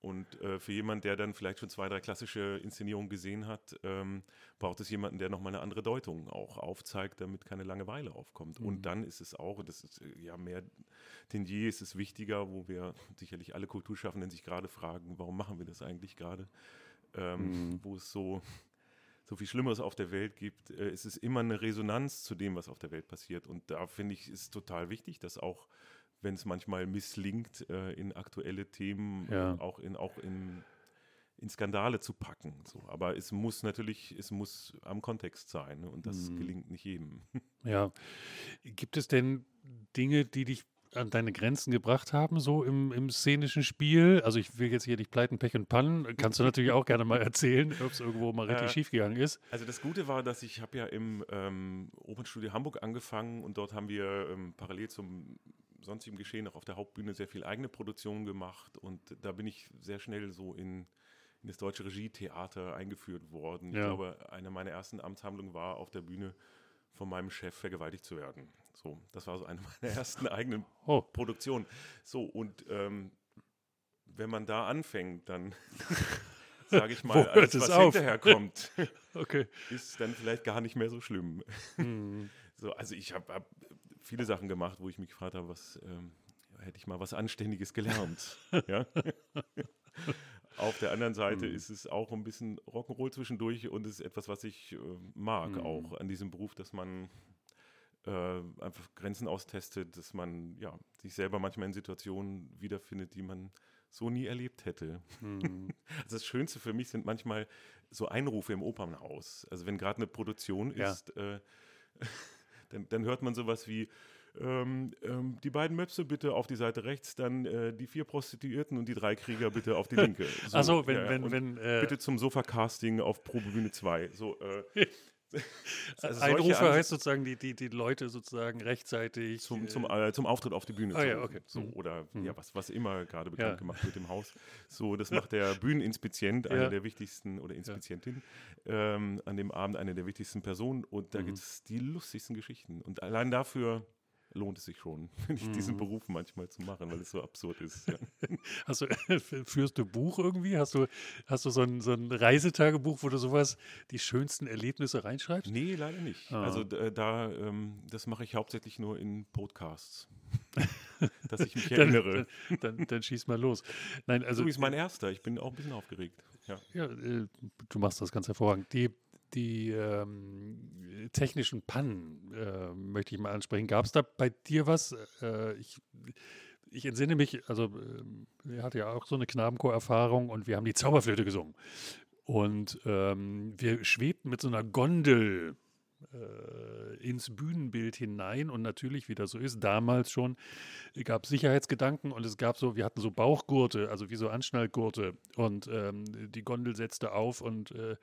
Und äh, für jemanden, der dann vielleicht schon zwei, drei klassische Inszenierungen gesehen hat, ähm, braucht es jemanden, der nochmal eine andere Deutung auch aufzeigt, damit keine Langeweile aufkommt. Mhm. Und dann ist es auch, das ist äh, ja mehr denn je, ist es wichtiger, wo wir sicherlich alle Kulturschaffenden sich gerade fragen, warum machen wir das eigentlich gerade? Ähm, Mhm. Wo es so, so viel Schlimmeres auf der Welt gibt, äh, ist es immer eine Resonanz zu dem, was auf der Welt passiert. Und da finde ich, ist total wichtig, dass auch wenn es manchmal misslingt, äh, in aktuelle Themen, Ja. äh, auch in, auch in, in Skandale zu packen. So. Aber es muss natürlich, es muss am Kontext sein ne? und das Mhm. gelingt nicht jedem. Ja. Gibt es denn Dinge, die dich an deine Grenzen gebracht haben, so im, im szenischen Spiel? Also ich will jetzt hier nicht pleiten, Pech und Pannen. Kannst du natürlich auch gerne mal erzählen, ob es irgendwo mal richtig Äh, schiefgegangen ist. Also das Gute war, dass ich habe ja im ähm, Opernstudio Hamburg angefangen und dort haben wir ähm, parallel zum sonstigen Geschehen auch auf der Hauptbühne sehr viel eigene Produktionen gemacht und da bin ich sehr schnell so in, in das deutsche Regietheater eingeführt worden. Ich Ja. glaube, eine meiner ersten Amtshandlungen war, auf der Bühne von meinem Chef vergewaltigt zu werden. So, das war so eine meiner ersten eigenen Oh, Produktionen. So, und ähm, wenn man da anfängt, dann sage ich mal, alles, es was auf? hinterher kommt, okay. ist dann vielleicht gar nicht mehr so schlimm. Hm. So, also ich habe hab viele Sachen gemacht, wo ich mich gefragt habe, was ähm, hätte ich mal was Anständiges gelernt. ja? Auf der anderen Seite Hm. ist es auch ein bisschen Rock'n'Roll zwischendurch und es ist etwas, was ich äh, mag Hm. auch an diesem Beruf, dass man äh, einfach Grenzen austestet, dass man ja, sich selber manchmal in Situationen wiederfindet, die man so nie erlebt hätte. Hm. Also das Schönste für mich sind manchmal so Einrufe im Opernhaus. Also wenn gerade eine Produktion Ja. ist, äh, dann, dann hört man sowas wie ähm, ähm, die beiden Möpse bitte auf die Seite rechts, dann äh, die vier Prostituierten und die drei Krieger bitte auf die linke. Also wenn, ja, ja. wenn, wenn äh, bitte zum Sofa-Casting auf Probebühne 2. So, äh, also Einrufe heißt sozusagen, die, die, die Leute sozusagen rechtzeitig zum, äh, zum, äh, zum Auftritt auf die Bühne. Ah, so, ja, okay. so, Mhm. oder Mhm. ja, was, was immer gerade bekannt Ja. gemacht wird im Haus. So, das macht der Bühneninspizient, einer Ja. der wichtigsten, oder Inspizientin, ähm, an dem Abend eine der wichtigsten Personen. Und da Mhm. gibt es die lustigsten Geschichten. Und allein dafür lohnt es sich schon, ich, diesen Mhm. Beruf manchmal zu machen, weil es so absurd ist. Ja. Hast du, führst du Buch irgendwie? Hast du, hast du so ein, so ein Reisetagebuch, wo du sowas, die schönsten Erlebnisse reinschreibst? Nee, leider nicht. Ah. Also d- da, ähm, das mache ich hauptsächlich nur in Podcasts. dass ich mich Dann, erinnere. dann, dann, dann schieß mal los. Nein, also so ist mein erster. Ich bin auch ein bisschen aufgeregt. Ja. Ja, äh, du machst das ganz hervorragend. Die, die ähm, technischen Pannen äh, möchte ich mal ansprechen. Gab es da bei dir was? Äh, ich, ich entsinne mich, also ähm, er hatte ja auch so eine Knabenchor-Erfahrung und wir haben die Zauberflöte gesungen. Und ähm, wir schwebten mit so einer Gondel äh, ins Bühnenbild hinein und natürlich, wie das so ist, damals schon gab Sicherheitsgedanken und es gab so, wir hatten so Bauchgurte, also wie so Anschnallgurte und ähm, die Gondel setzte auf und äh, äh,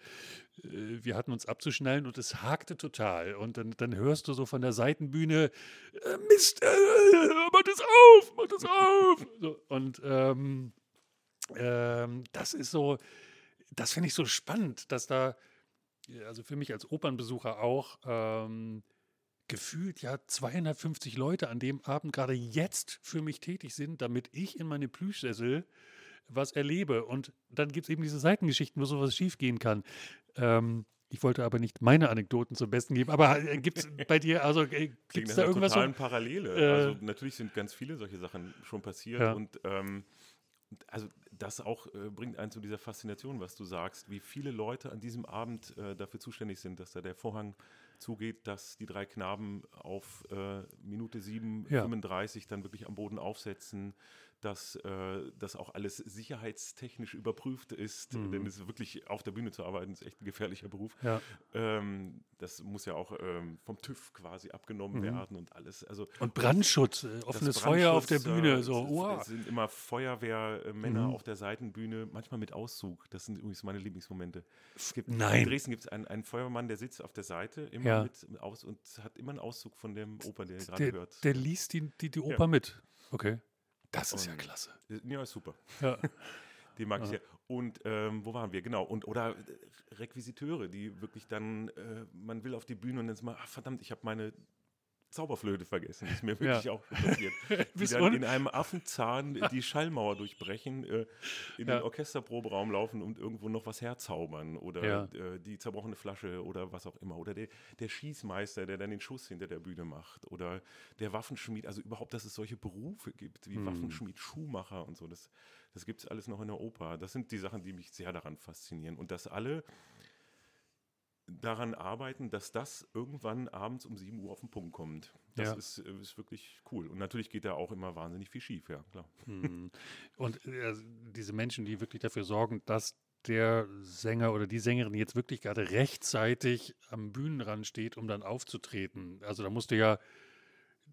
wir hatten uns abzuschnallen und es hakte total und dann, dann hörst du so von der Seitenbühne, äh, Mist, äh, mach das auf, mach das auf. So, und ähm, ähm, das ist so, das finde ich so spannend, dass da also für mich als Opernbesucher auch, ähm, gefühlt ja 250 Leute an dem Abend gerade jetzt für mich tätig sind, damit ich in meine Plüschsessel was erlebe. Und dann gibt es eben diese Seitengeschichten, wo sowas schiefgehen kann. Ähm, ich wollte aber nicht meine Anekdoten zum Besten geben, aber äh, gibt es bei dir, also äh, gibt es da irgendwas? totalen So, Parallele. Äh, also natürlich sind ganz viele solche Sachen schon passiert Ja. und ähm, also das auch äh, bringt einen zu dieser Faszination, was du sagst, wie viele Leute an diesem Abend äh, dafür zuständig sind, dass da der Vorhang zugeht, dass die drei Knaben auf äh, Minute 7, Ja. 35 dann wirklich am Boden aufsetzen, dass äh, das auch alles sicherheitstechnisch überprüft ist, Mhm. denn es ist wirklich auf der Bühne zu arbeiten, ist echt ein gefährlicher Beruf. Ja. Ähm, das muss ja auch ähm, vom TÜV quasi abgenommen Mhm. werden und alles. Also Und Brandschutz, äh, offenes Feuer auf der Brandschutz, Bühne, äh, so, es, wow. es sind immer Feuerwehrmänner Mhm. auf der Seitenbühne, manchmal mit Auszug. Das sind übrigens meine Lieblingsmomente. Gibt, Nein. In Dresden gibt es einen, einen Feuerwehrmann, der sitzt auf der Seite immer Ja. mit aus und hat immer einen Auszug von dem Oper, den er gerade hört. der liest die, die, die Oper mit. Okay. Das ist ja Und- klasse. ja, ist super. Ja. Den mag ich Ja. sehr. Und ähm, wo waren wir? Genau. Und oder äh, Requisiteure, die wirklich dann, äh, man will auf die Bühne und dann ist man, ach, verdammt, ich habe meine Zauberflöte vergessen. Das ist mir wirklich Ja. auch passiert. die dann in einem Affenzahn die Schallmauer durchbrechen, äh, in Ja. den Orchesterproberaum laufen und irgendwo noch was herzaubern oder Ja. äh, die zerbrochene Flasche oder was auch immer. Oder der, der Schießmeister, der dann den Schuss hinter der Bühne macht. Oder der Waffenschmied. Also überhaupt, dass es solche Berufe gibt wie Hm. Waffenschmied, Schuhmacher und so. Das, das gibt es alles noch in der Oper. Das sind die Sachen, die mich sehr daran faszinieren. Und dass alle daran arbeiten, dass das irgendwann abends um 7 Uhr auf den Punkt kommt. Das Ja. ist, äh, ist wirklich cool. Und natürlich geht da auch immer wahnsinnig viel schief, ja, klar. Hm. Und äh, diese Menschen, die wirklich dafür sorgen, dass der Sänger oder die Sängerin jetzt wirklich gerade rechtzeitig am Bühnenrand steht, um dann aufzutreten. Also da musst du ja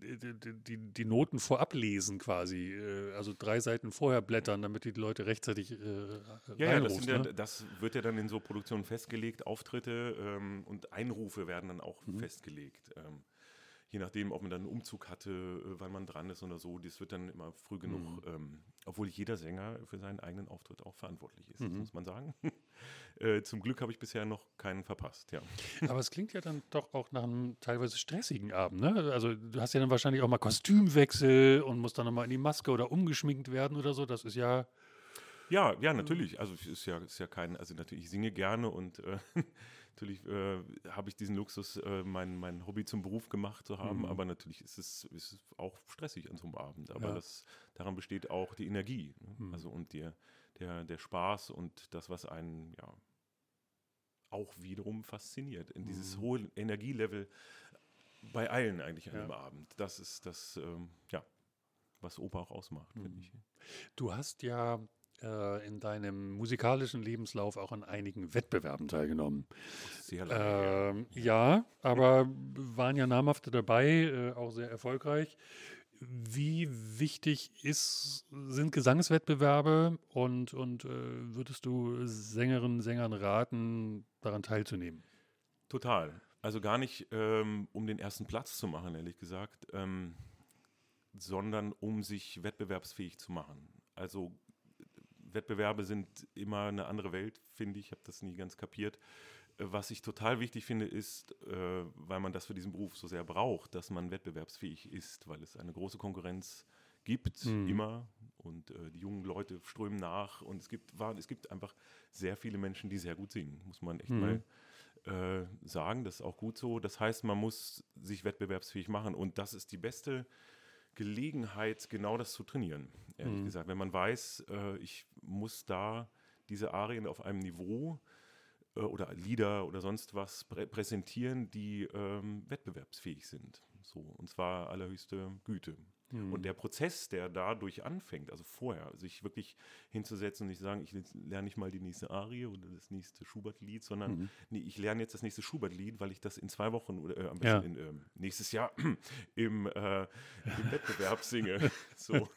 die, die, die, Noten vorab lesen quasi. äh, Also drei Seiten vorher blättern, damit die Leute rechtzeitig äh, Ja, ja, das, sind ja ne? das wird ja dann in so Produktionen festgelegt, Auftritte ähm, und Einrufe werden dann auch Mhm. festgelegt. Ähm, je nachdem, ob man dann einen Umzug hatte, äh, wann man dran ist oder so, das wird dann immer früh genug, Mhm. ähm, obwohl jeder Sänger für seinen eigenen Auftritt auch verantwortlich ist, das Mhm. muss man sagen. Äh, zum Glück habe ich bisher noch keinen verpasst, ja. Aber es klingt ja dann doch auch nach einem teilweise stressigen Abend, ne? Also du hast ja dann wahrscheinlich auch mal Kostümwechsel und musst dann nochmal in die Maske oder umgeschminkt werden oder so. Das ist ja. Ja, ja, natürlich. Also es ist ja, ist ja kein, also natürlich, ich singe gerne und äh, natürlich äh, habe ich diesen Luxus, äh, mein, mein Hobby zum Beruf gemacht zu haben, Mhm. aber natürlich ist es, ist es auch stressig an so einem Abend. Aber Ja. das, daran besteht auch die Energie. Ne? Mhm. Also und der, der, der Spaß und das, was einen ja auch wiederum fasziniert. In dieses Mhm. hohe Energielevel bei allen eigentlich an Ja. dem Abend. Das ist das, ähm, ja, was Oper auch ausmacht, finde Mhm. ich. Du hast ja äh, in deinem musikalischen Lebenslauf auch an einigen Wettbewerben teilgenommen. Sehr lange. Ähm, ja, aber waren ja namhafte dabei, äh, auch sehr erfolgreich. Wie wichtig ist, sind Gesangswettbewerbe und, und äh, würdest du Sängerinnen, Sängern raten, daran teilzunehmen? Total. Also gar nicht, ähm, um den ersten Platz zu machen, ehrlich gesagt, ähm, sondern um sich wettbewerbsfähig zu machen. Also Wettbewerbe sind immer eine andere Welt, finde ich. Ich habe das nie ganz kapiert. Was ich total wichtig finde, ist, äh, weil man das für diesen Beruf so sehr braucht, dass man wettbewerbsfähig ist, weil es eine große Konkurrenz gibt, Mhm. immer. Und äh, die jungen Leute strömen nach. Und es gibt, war, es gibt einfach sehr viele Menschen, die sehr gut singen, muss man echt Mhm. mal äh, sagen. Das ist auch gut so. Das heißt, man muss sich wettbewerbsfähig machen. Und das ist die beste Gelegenheit, genau das zu trainieren, ehrlich Mhm. gesagt. Wenn man weiß, äh, ich muss da diese Arien auf einem Niveau äh, oder Lieder oder sonst was prä präsentieren, die ähm, wettbewerbsfähig sind. So, und zwar allerhöchste Güte. Mhm. Und der Prozess, der dadurch anfängt, also vorher, sich wirklich hinzusetzen und nicht sagen, ich lerne nicht mal die nächste Arie oder das nächste Schubert-Lied, sondern Mhm. nee, ich lerne jetzt das nächste Schubert-Lied, weil ich das in zwei Wochen oder äh, am Ja. besten in, ähm, nächstes Jahr im, äh, im Wettbewerb singe. So.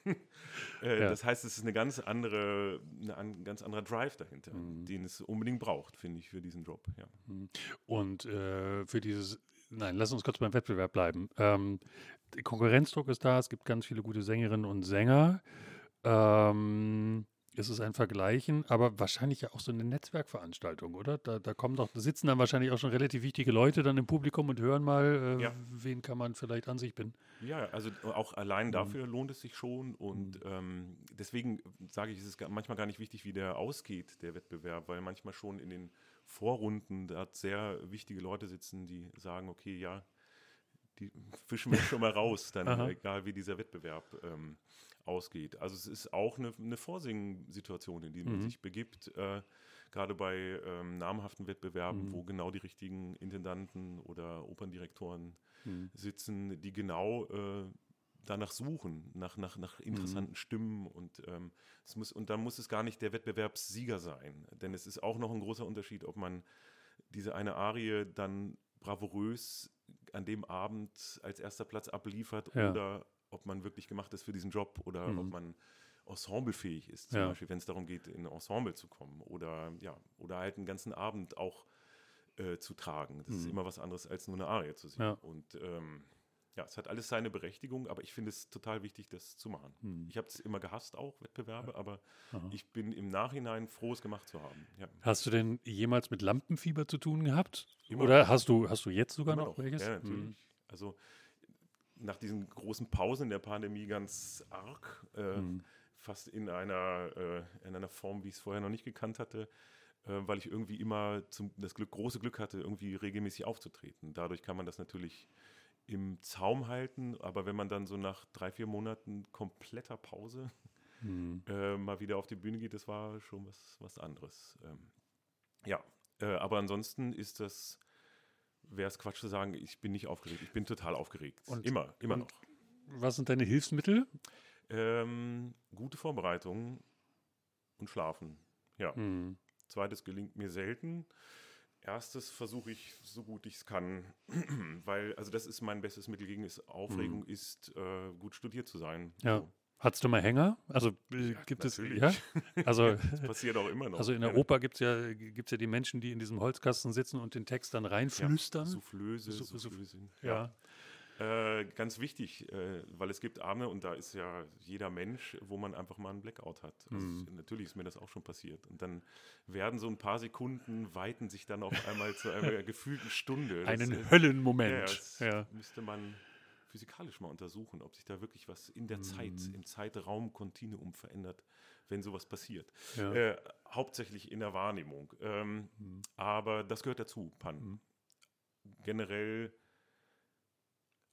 äh, Ja. Das heißt, es ist eine ganz andere, eine, ein ganz anderer Drive dahinter, Mhm. den es unbedingt braucht, finde ich, für diesen Job. Ja. Und äh, für dieses, nein, lass uns kurz beim Wettbewerb bleiben. Ähm, Konkurrenzdruck ist da, es gibt ganz viele gute Sängerinnen und Sänger. Ähm, es ist ein Vergleichen, aber wahrscheinlich ja auch so eine Netzwerkveranstaltung, oder? Da, da kommen doch, da sitzen dann wahrscheinlich auch schon relativ wichtige Leute dann im Publikum und hören mal, äh, Ja. wen kann man vielleicht an sich binden. Ja, also auch allein Mhm. dafür lohnt es sich schon und ähm, deswegen sage ich, es ist manchmal gar nicht wichtig, wie der ausgeht, der Wettbewerb, weil manchmal schon in den Vorrunden da sehr wichtige Leute sitzen, die sagen, okay, ja, die fischen wir schon mal raus, dann egal wie dieser Wettbewerb ähm, ausgeht. Also es ist auch eine, eine Vorsingen-Situation, in die man Mhm. sich begibt, äh, gerade bei ähm, namhaften Wettbewerben, Mhm. wo genau die richtigen Intendanten oder Operndirektoren Mhm. sitzen, die genau äh, danach suchen, nach, nach, nach interessanten mhm. Stimmen und ähm, es muss, und dann muss es gar nicht der Wettbewerbssieger sein. Denn es ist auch noch ein großer Unterschied, ob man diese eine Arie dann bravourös an dem Abend als erster Platz abliefert ja. oder ob man wirklich gemacht ist für diesen Job oder mhm. ob man ensemblefähig ist, zum ja. Beispiel, wenn es darum geht, in ein Ensemble zu kommen oder ja, oder halt einen ganzen Abend auch äh, zu tragen. Das mhm. ist immer was anderes, als nur eine Arie zu sehen. Ja. Und ähm, ja, es hat alles seine Berechtigung, aber ich finde es total wichtig, das zu machen. Hm. Ich habe es immer gehasst, auch Wettbewerbe, aber Aha. ich bin im Nachhinein froh, es gemacht zu haben. Ja. Hast du denn jemals mit Lampenfieber zu tun gehabt? Immer Oder hast du, hast du jetzt sogar noch, noch, welches? Ja, natürlich. Hm. Also nach diesen großen Pausen der Pandemie ganz arg, äh, hm. fast in einer, äh, in einer Form, wie ich es vorher noch nicht gekannt hatte, äh, weil ich irgendwie immer zum, das Glück, große Glück hatte, irgendwie regelmäßig aufzutreten. Dadurch kann man das natürlich im Zaum halten, aber wenn man dann so nach drei, vier Monaten kompletter Pause mhm. äh, mal wieder auf die Bühne geht, das war schon was, was anderes. Ähm, ja, äh, aber ansonsten ist das, wäre es Quatsch zu sagen, ich bin nicht aufgeregt. Ich bin total aufgeregt. Und, immer, immer noch. Was sind deine Hilfsmittel? Ähm, gute Vorbereitung und Schlafen. Ja. Mhm. Zweites gelingt mir selten. Erstes versuche ich so gut ich es kann, weil, also das ist mein bestes Mittel gegen Aufregung, mhm. ist äh, gut studiert zu sein. Ja. So. Hattest du mal Hänger? Also äh, ja, gibt natürlich. es ja? Also das passiert auch immer noch. Also in Europa gibt es ja, gibt's ja die Menschen, die in diesem Holzkasten sitzen und den Text dann reinflüstern. Ja, Soufflöse, Soufflöse. Ja. ja. Äh, ganz wichtig, äh, weil es gibt Arme und da ist ja jeder Mensch, wo man einfach mal einen Blackout hat. Also mhm. Natürlich ist mir das auch schon passiert. Und dann werden so ein paar Sekunden, weiten sich dann auf einmal zu einer gefühlten Stunde. Einen das, Höllenmoment. Ja, ja. müsste man physikalisch mal untersuchen, ob sich da wirklich was in der mhm. Zeit, im Zeitraum-Kontinuum verändert, wenn sowas passiert. Ja. Äh, hauptsächlich in der Wahrnehmung. Ähm, mhm. Aber das gehört dazu, Pan. Mhm. Generell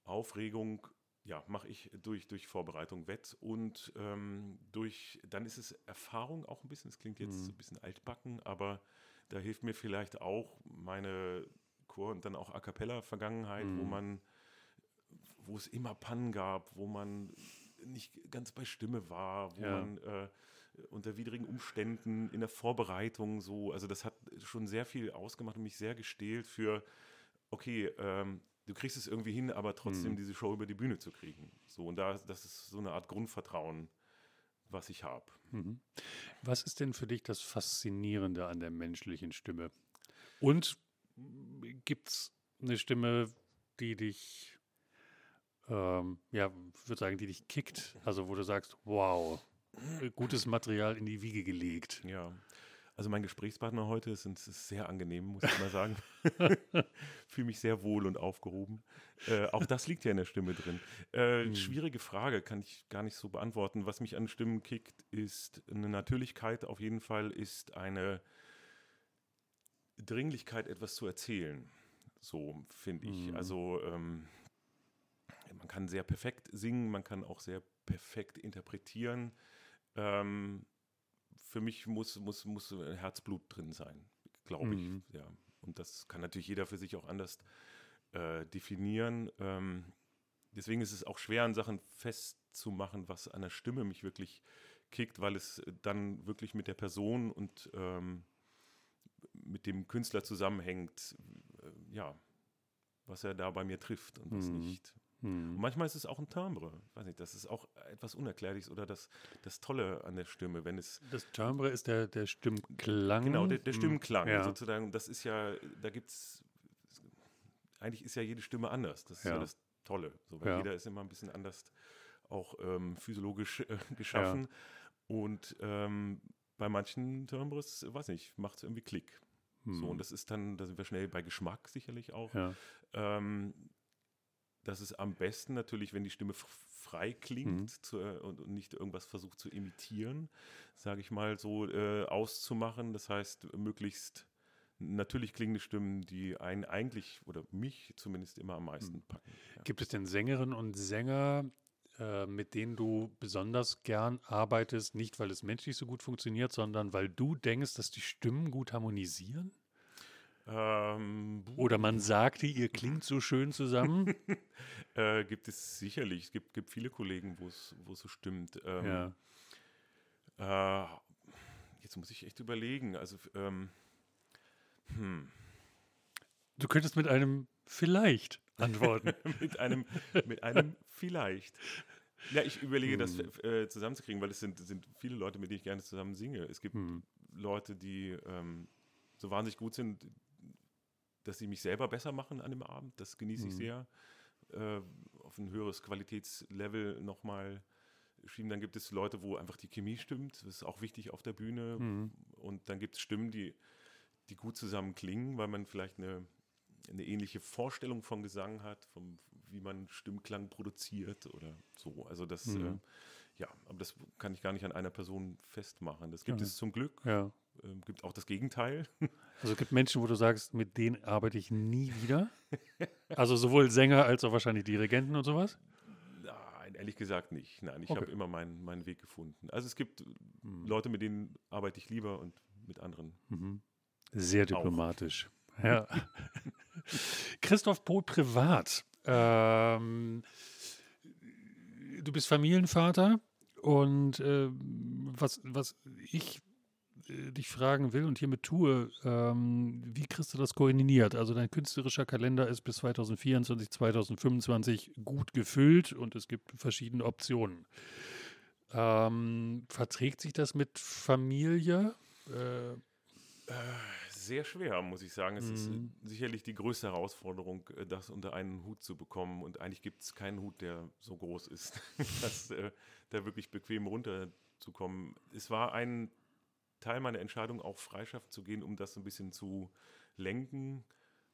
Aufregung ja, mache ich durch, durch Vorbereitung wett und ähm, durch, dann ist es Erfahrung auch ein bisschen, es klingt jetzt mhm. ein bisschen altbacken, aber da hilft mir vielleicht auch meine Chor- und dann auch A Cappella-Vergangenheit, mhm. wo man, wo es immer Pannen gab, wo man nicht ganz bei Stimme war, wo ja. man äh, unter widrigen Umständen in der Vorbereitung so, also das hat schon sehr viel ausgemacht und mich sehr gestählt für, okay, ähm, du kriegst es irgendwie hin, aber trotzdem mhm. diese Show über die Bühne zu kriegen. So, und da, das ist so eine Art Grundvertrauen, was ich habe. Mhm. Was ist denn für dich das Faszinierende an der menschlichen Stimme? Und gibt es eine Stimme, die dich, ähm, ja, ich würde sagen, die dich kickt? Also, wo du sagst, wow, gutes Material in die Wiege gelegt. Ja. Also mein Gesprächspartner heute ist, ist sehr angenehm, muss ich mal sagen. Fühle mich sehr wohl und aufgehoben. Äh, auch das liegt ja in der Stimme drin. Äh, hm. Schwierige Frage, kann ich gar nicht so beantworten. Was mich an Stimmen kickt, ist eine Natürlichkeit auf jeden Fall, ist eine Dringlichkeit, etwas zu erzählen. So finde ich. Hm. Also ähm, man kann sehr perfekt singen, man kann auch sehr perfekt interpretieren. Ähm, für mich muss, muss, muss Herzblut drin sein, glaube ich. Mhm. Ja. Und das kann natürlich jeder für sich auch anders äh, definieren. Ähm, deswegen ist es auch schwer, an Sachen festzumachen, was an der Stimme mich wirklich kickt, weil es dann wirklich mit der Person und ähm, mit dem Künstler zusammenhängt, äh, ja, was er da bei mir trifft und was mhm. nicht. Hm. Und manchmal ist es auch ein Timbre. Ich weiß nicht, das ist auch etwas Unerklärliches oder das, das Tolle an der Stimme, wenn es. Das Timbre ist der, der Stimmklang. Genau, der, der hm. Stimmklang ja. sozusagen. Das ist ja, da gibt es. Eigentlich ist ja jede Stimme anders. Das ist ja, ja das Tolle. So, weil ja. jeder ist immer ein bisschen anders auch ähm, physiologisch äh, geschaffen. Und ähm, bei manchen Timbres, weiß nicht, macht es irgendwie Klick. Hm. So, und das ist dann, da sind wir schnell bei Geschmack sicherlich auch. Ähm, das ist am besten natürlich, wenn die Stimme frei klingt mhm. zu, äh, und, und, nicht irgendwas versucht zu imitieren, sage ich mal so äh, auszumachen. Das heißt, möglichst natürlich klingende Stimmen, die einen eigentlich oder mich zumindest immer am meisten mhm. packen. Ja. Gibt es denn Sängerinnen und Sänger, äh, mit denen du besonders gern arbeitest, nicht weil es menschlich so gut funktioniert, sondern weil du denkst, dass die Stimmen gut harmonisieren? Ähm, Oder man sagte, ihr klingt so schön zusammen. äh, gibt es sicherlich. Es gibt, gibt viele Kollegen, wo es so stimmt. Ähm, ja. Äh, jetzt muss ich echt überlegen. Also, ähm, hm. Du könntest mit einem vielleicht antworten. mit, einem, mit einem vielleicht. Ja, ich überlege, hm. das äh, zusammenzukriegen, weil es sind, sind viele Leute, mit denen ich gerne zusammen singe. Es gibt hm. Leute, die ähm, so wahnsinnig gut sind, dass sie mich selber besser machen an dem Abend. Das genieße hm. ich sehr. Äh, auf ein höheres Qualitätslevel nochmal schieben. Dann gibt es Leute, wo einfach die Chemie stimmt. Das ist auch wichtig auf der Bühne. Mhm. Und dann gibt es Stimmen, die, die gut zusammen klingen, weil man vielleicht eine, eine ähnliche Vorstellung von Gesang hat, vom, wie man Stimmklang produziert oder so. Also das, mhm. äh, ja, aber das kann ich gar nicht an einer Person festmachen. Das gibt ja. es zum Glück. Ja. Ähm, gibt auch das Gegenteil. Also es gibt Menschen, wo du sagst, mit denen arbeite ich nie wieder. Also sowohl Sänger als auch wahrscheinlich Dirigenten und sowas? Nein, ehrlich gesagt nicht. Nein, ich okay. habe immer meinen, meinen Weg gefunden. Also es gibt mhm. Leute, mit denen arbeite ich lieber und mit anderen. Mhm. Sehr diplomatisch. Auch. Ja. Christoph Pohl privat. Ähm, du bist Familienvater und äh, was, was ich äh, dich fragen will und hiermit tue, ähm, wie kriegst du das koordiniert? Also dein künstlerischer Kalender ist bis 2024, 2025 gut gefüllt und es gibt verschiedene Optionen. Ähm, verträgt sich das mit Familie? Äh, sehr schwer, muss ich sagen. Es mhm. ist sicherlich die größte Herausforderung, äh, das unter einen Hut zu bekommen. Und eigentlich gibt es keinen Hut, der so groß ist, dass äh, da wirklich bequem runterzukommen. Es war ein Teil meiner Entscheidung, auch freischaffen zu gehen, um das ein bisschen zu lenken.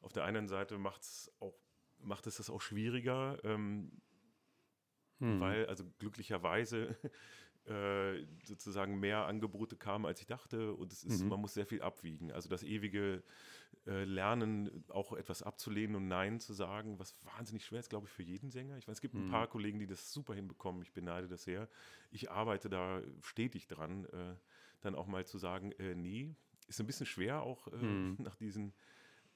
Auf der einen Seite macht's auch, macht es das auch schwieriger, ähm, hm. weil also glücklicherweise äh, sozusagen mehr Angebote kamen, als ich dachte. Und es ist, mhm. man muss sehr viel abwiegen. Also das ewige äh, Lernen, auch etwas abzulehnen und Nein zu sagen, was wahnsinnig schwer ist, glaube ich, für jeden Sänger. Ich weiß, es gibt mhm. ein paar Kollegen, die das super hinbekommen. Ich beneide das sehr. Ich arbeite da stetig dran. Äh, dann auch mal zu sagen, äh, nee, ist ein bisschen schwer auch äh, hm. nach diesen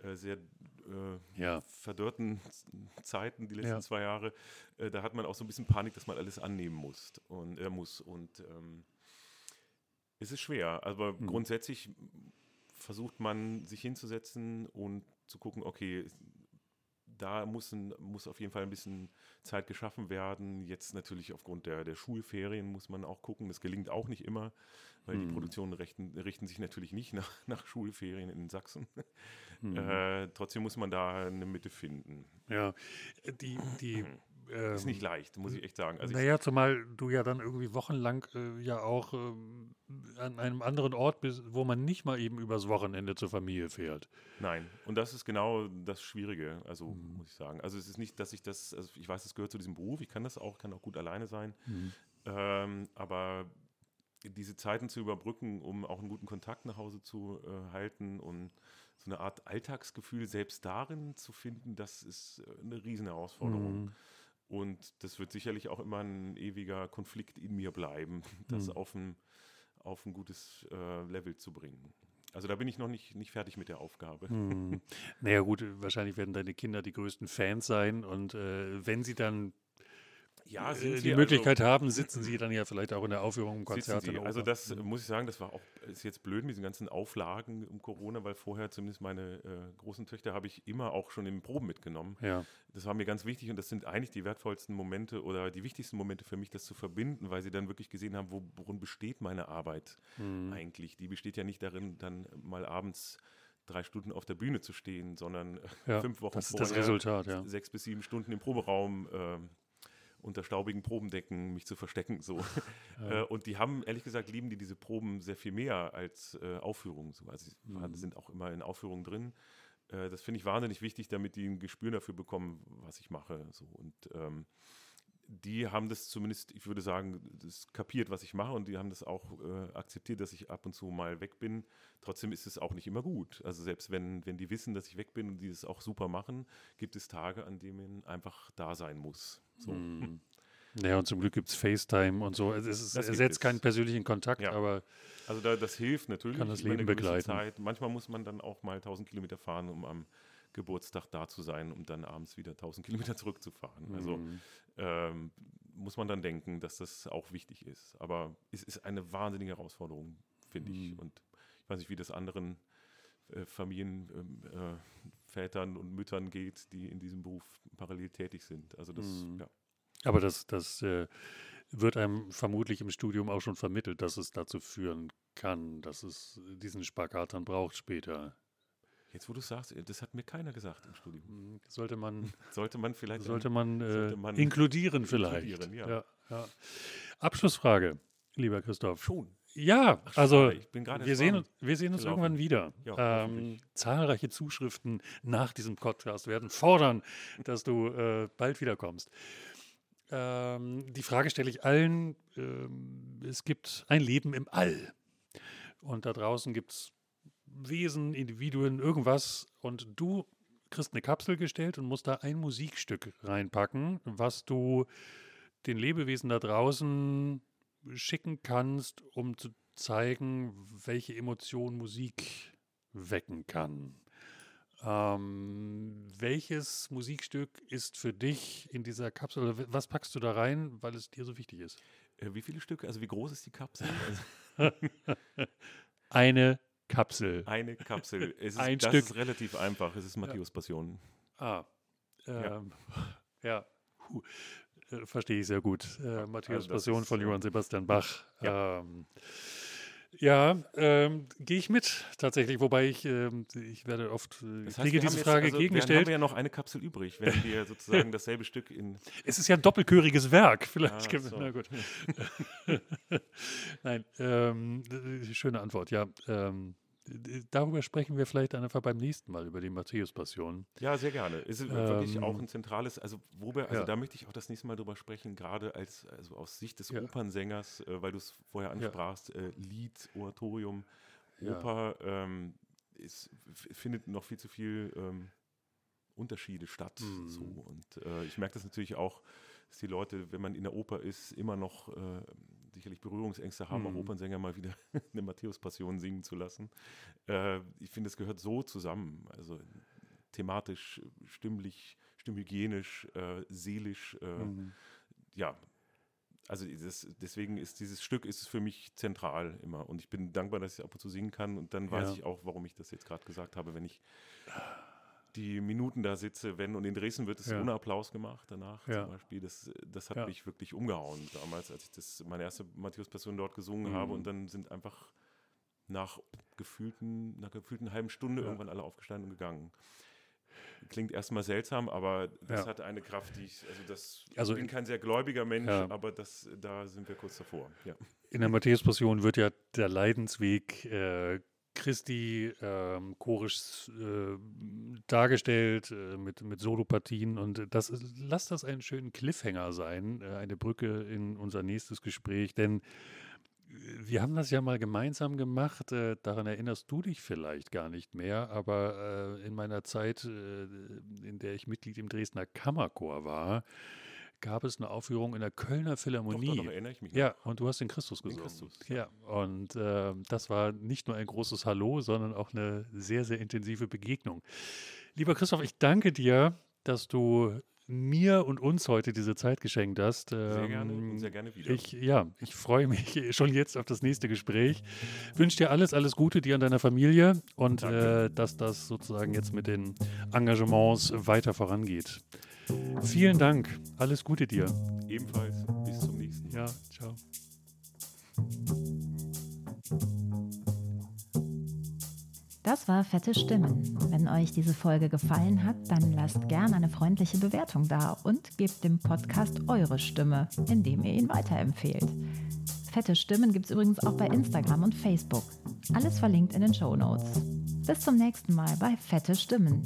äh, sehr äh, ja. verdörrten Zeiten, die letzten ja. zwei Jahre. Äh, da hat man auch so ein bisschen Panik, dass man alles annehmen muss und er muss. Und ähm, es ist schwer, aber hm. grundsätzlich versucht man sich hinzusetzen und zu gucken, okay, da muss, ein, muss auf jeden Fall ein bisschen Zeit geschaffen werden. Jetzt natürlich aufgrund der, der Schulferien muss man auch gucken. Das gelingt auch nicht immer, weil hm. die Produktionen richten, richten, sich natürlich nicht nach, nach Schulferien in Sachsen. Hm. Äh, trotzdem muss man da eine Mitte finden. Ja, die, die ähm, ist nicht leicht, muss ich echt sagen. Also naja, zumal du ja dann irgendwie wochenlang äh, ja auch äh, an einem anderen Ort bist, wo man nicht mal eben übers Wochenende zur Familie fährt. Nein, und das ist genau das Schwierige, also mhm. muss ich sagen. Also es ist nicht, dass ich das, also ich weiß, es gehört zu diesem Beruf, ich kann das auch, kann auch gut alleine sein, mhm. ähm, aber diese Zeiten zu überbrücken, um auch einen guten Kontakt nach Hause zu äh, halten und so eine Art Alltagsgefühl selbst darin zu finden, das ist äh, eine riesen Herausforderung. Mhm. Und das wird sicherlich auch immer ein ewiger Konflikt in mir bleiben, das mhm. auf, ein, auf ein gutes äh, Level zu bringen. Also da bin ich noch nicht, nicht fertig mit der Aufgabe. Hm. Naja gut, wahrscheinlich werden deine Kinder die größten Fans sein und äh, wenn sie dann ja, äh, die Möglichkeit also, haben, sitzen sie dann ja vielleicht auch in der Aufführung im Konzert. Also das mhm. muss ich sagen, das war auch, ist jetzt blöd mit diesen ganzen Auflagen um Corona, weil vorher zumindest meine äh, großen Töchter habe ich immer auch schon im Proben mitgenommen. Ja. Das war mir ganz wichtig und das sind eigentlich die wertvollsten Momente oder die wichtigsten Momente für mich, das zu verbinden, weil sie dann wirklich gesehen haben, worin besteht meine Arbeit mhm. eigentlich. Die besteht ja nicht darin, dann mal abends drei Stunden auf der Bühne zu stehen, sondern ja, fünf Wochen das vorher, das Resultat, ja. sechs bis sieben Stunden im Proberaum äh, unter staubigen Probendecken mich zu verstecken. So. Ja. Äh, und die haben, ehrlich gesagt, lieben die diese Proben sehr viel mehr als äh, Aufführungen. So. Also sie mhm. sind auch immer in Aufführungen drin. Äh, das finde ich wahnsinnig wichtig, damit die ein Gespür dafür bekommen, was ich mache. So. Und ähm, die haben das zumindest, ich würde sagen, das kapiert, was ich mache und die haben das auch äh, akzeptiert, dass ich ab und zu mal weg bin. Trotzdem ist es auch nicht immer gut. Also selbst wenn, wenn die wissen, dass ich weg bin und die es auch super machen, gibt es Tage, an denen man einfach da sein muss. So. Mm. Naja, und zum Glück gibt es FaceTime und so. Es, ist, ersetzt keinen persönlichen Kontakt, Ja. aber Also da, das hilft natürlich. Kann das Leben begleiten. Zeit. Manchmal muss man dann auch mal 1000 Kilometer fahren, um am Geburtstag da zu sein, um dann abends wieder 1000 Kilometer zurückzufahren. Also Mhm. ähm, muss man dann denken, dass das auch wichtig ist. Aber es ist eine wahnsinnige Herausforderung, finde ich. Mhm. Und ich weiß nicht, wie das anderen äh, Familien, ähm, äh, und Müttern geht, die in diesem Beruf parallel tätig sind. Also das, Mhm. ja. Aber das, das äh, wird einem vermutlich im Studium auch schon vermittelt, dass es dazu führen kann, dass es diesen Spagat dann braucht später. Jetzt, wo du sagst, das hat mir keiner gesagt im Studium. Hm, Sollte man, Sollte man vielleicht. sollte man, äh, sollte man inkludieren vielleicht. inkludieren, ja. Ja, ja. Abschlussfrage, lieber Christoph. Schon. Ja, Ach, also wir sehen, wir sehen uns gelaufen. irgendwann wieder. Ja, ähm, zahlreiche Zuschriften nach diesem Podcast werden fordern, dass du äh, bald wiederkommst. Ähm, die Frage stelle ich allen. Ähm, es gibt ein Leben im All. Und da draußen gibt es Wesen, Individuen, irgendwas. Und du kriegst eine Kapsel gestellt und musst da ein Musikstück reinpacken, was du den Lebewesen da draußen schicken kannst, um zu zeigen, welche Emotion Musik wecken kann. Ähm, welches Musikstück ist für dich in dieser Kapsel, oder was packst du da rein, weil es dir so wichtig ist? Äh, wie viele Stücke? Also wie groß ist die Kapsel? Also Eine Kapsel. eine Kapsel. Es ist, Ein das Stück. ist relativ einfach. Es ist Matthäus Passion. Ah, Ja. ähm, ja, Puh, äh, verstehe ich sehr gut. Äh, Matthäus Also Passion ist, von Johann Sebastian Bach. ja. Ähm, ja, ähm, gehe ich mit tatsächlich, wobei ich, ähm, ich werde oft, äh, Das heißt, kriege diese haben jetzt- Frage also, Dann haben gegengestellt. wir ja noch eine Kapsel übrig, wenn wir sozusagen dasselbe Stück in. Es ist ja ein doppelchöriges Werk. Vielleicht Ah, so. Na gut. Nein, ähm, äh, schöne Antwort. Ja, ähm, darüber sprechen wir vielleicht einfach beim nächsten Mal über die Matthäus-Passion. Ja, sehr gerne. Es ist wirklich auch Ähm, ein zentrales, also wo wir, also ja. da möchte ich auch das nächste Mal drüber sprechen, gerade als also aus Sicht des Ja. Opernsängers, äh, weil du es vorher ansprachst, äh, Lied, Oratorium, Ja. Oper, ähm, es f- findet noch viel zu viel ähm, Unterschiede statt. Mhm. So. Und äh, ich merke das natürlich auch, dass die Leute, wenn man in der Oper ist, immer noch äh, sicherlich Berührungsängste haben, auch Mhm. Opernsänger mal wieder eine Matthäus-Passion singen zu lassen. Äh, ich finde, es gehört so zusammen. Also thematisch, stimmlich, stimmhygienisch, äh, seelisch, äh, Mhm. ja. Also das, deswegen ist dieses Stück ist für mich zentral immer und ich bin dankbar, dass ich ab und zu singen kann und dann weiß Ja. ich auch, warum ich das jetzt gerade gesagt habe, wenn ich die Minuten da sitze, wenn und in Dresden wird es Ja. ohne Applaus gemacht danach Ja. zum Beispiel. Das, das hat Ja. mich wirklich umgehauen damals, als ich das meine erste Matthäus-Passion dort gesungen habe Mhm. und dann sind einfach nach gefühlten, nach gefühlten halben Stunde irgendwann alle aufgestanden und gegangen. Klingt erstmal seltsam, aber das Ja. hat eine Kraft, die ich, also das, Also ich bin kein sehr gläubiger Mensch, Ja. aber das, da sind wir kurz davor. Ja. In der Matthäus-Passion wird ja der Leidensweg äh, Christi ähm, chorisch äh, dargestellt äh, mit, mit Solopartien. Und das lass das einen schönen Cliffhanger sein, äh, eine Brücke in unser nächstes Gespräch, denn äh, wir haben das ja mal gemeinsam gemacht, äh, daran erinnerst du dich vielleicht gar nicht mehr, aber äh, in meiner Zeit, in der ich Mitglied im Dresdner Kammerchor war, gab es eine Aufführung in der Kölner Doch, Philharmonie. doch, doch, erinnere ich mich noch. Ja, und du hast den Christus Den gesungen. Christus, ja, und äh, das war nicht nur ein großes Hallo, sondern auch eine sehr, sehr intensive Begegnung. Lieber Christoph, ich danke dir, dass du mir und uns heute diese Zeit geschenkt hast. Sehr gerne Ähm, und sehr gerne wieder. Ich, ja, ich freue mich schon jetzt auf das nächste Gespräch. Wünsche dir alles, alles Gute dir und deiner Familie und äh, dass das sozusagen jetzt mit den Engagements weiter vorangeht. Vielen Dank. Alles Gute dir. Ebenfalls bis zum nächsten Mal. Ja, ciao. Das war Fette Stimmen. Wenn euch diese Folge gefallen hat, dann lasst gern eine freundliche Bewertung da und gebt dem Podcast eure Stimme, indem ihr ihn weiterempfehlt. Fette Stimmen gibt es übrigens auch bei Instagram und Facebook. Alles verlinkt in den Show Notes. Bis zum nächsten Mal bei Fette Stimmen.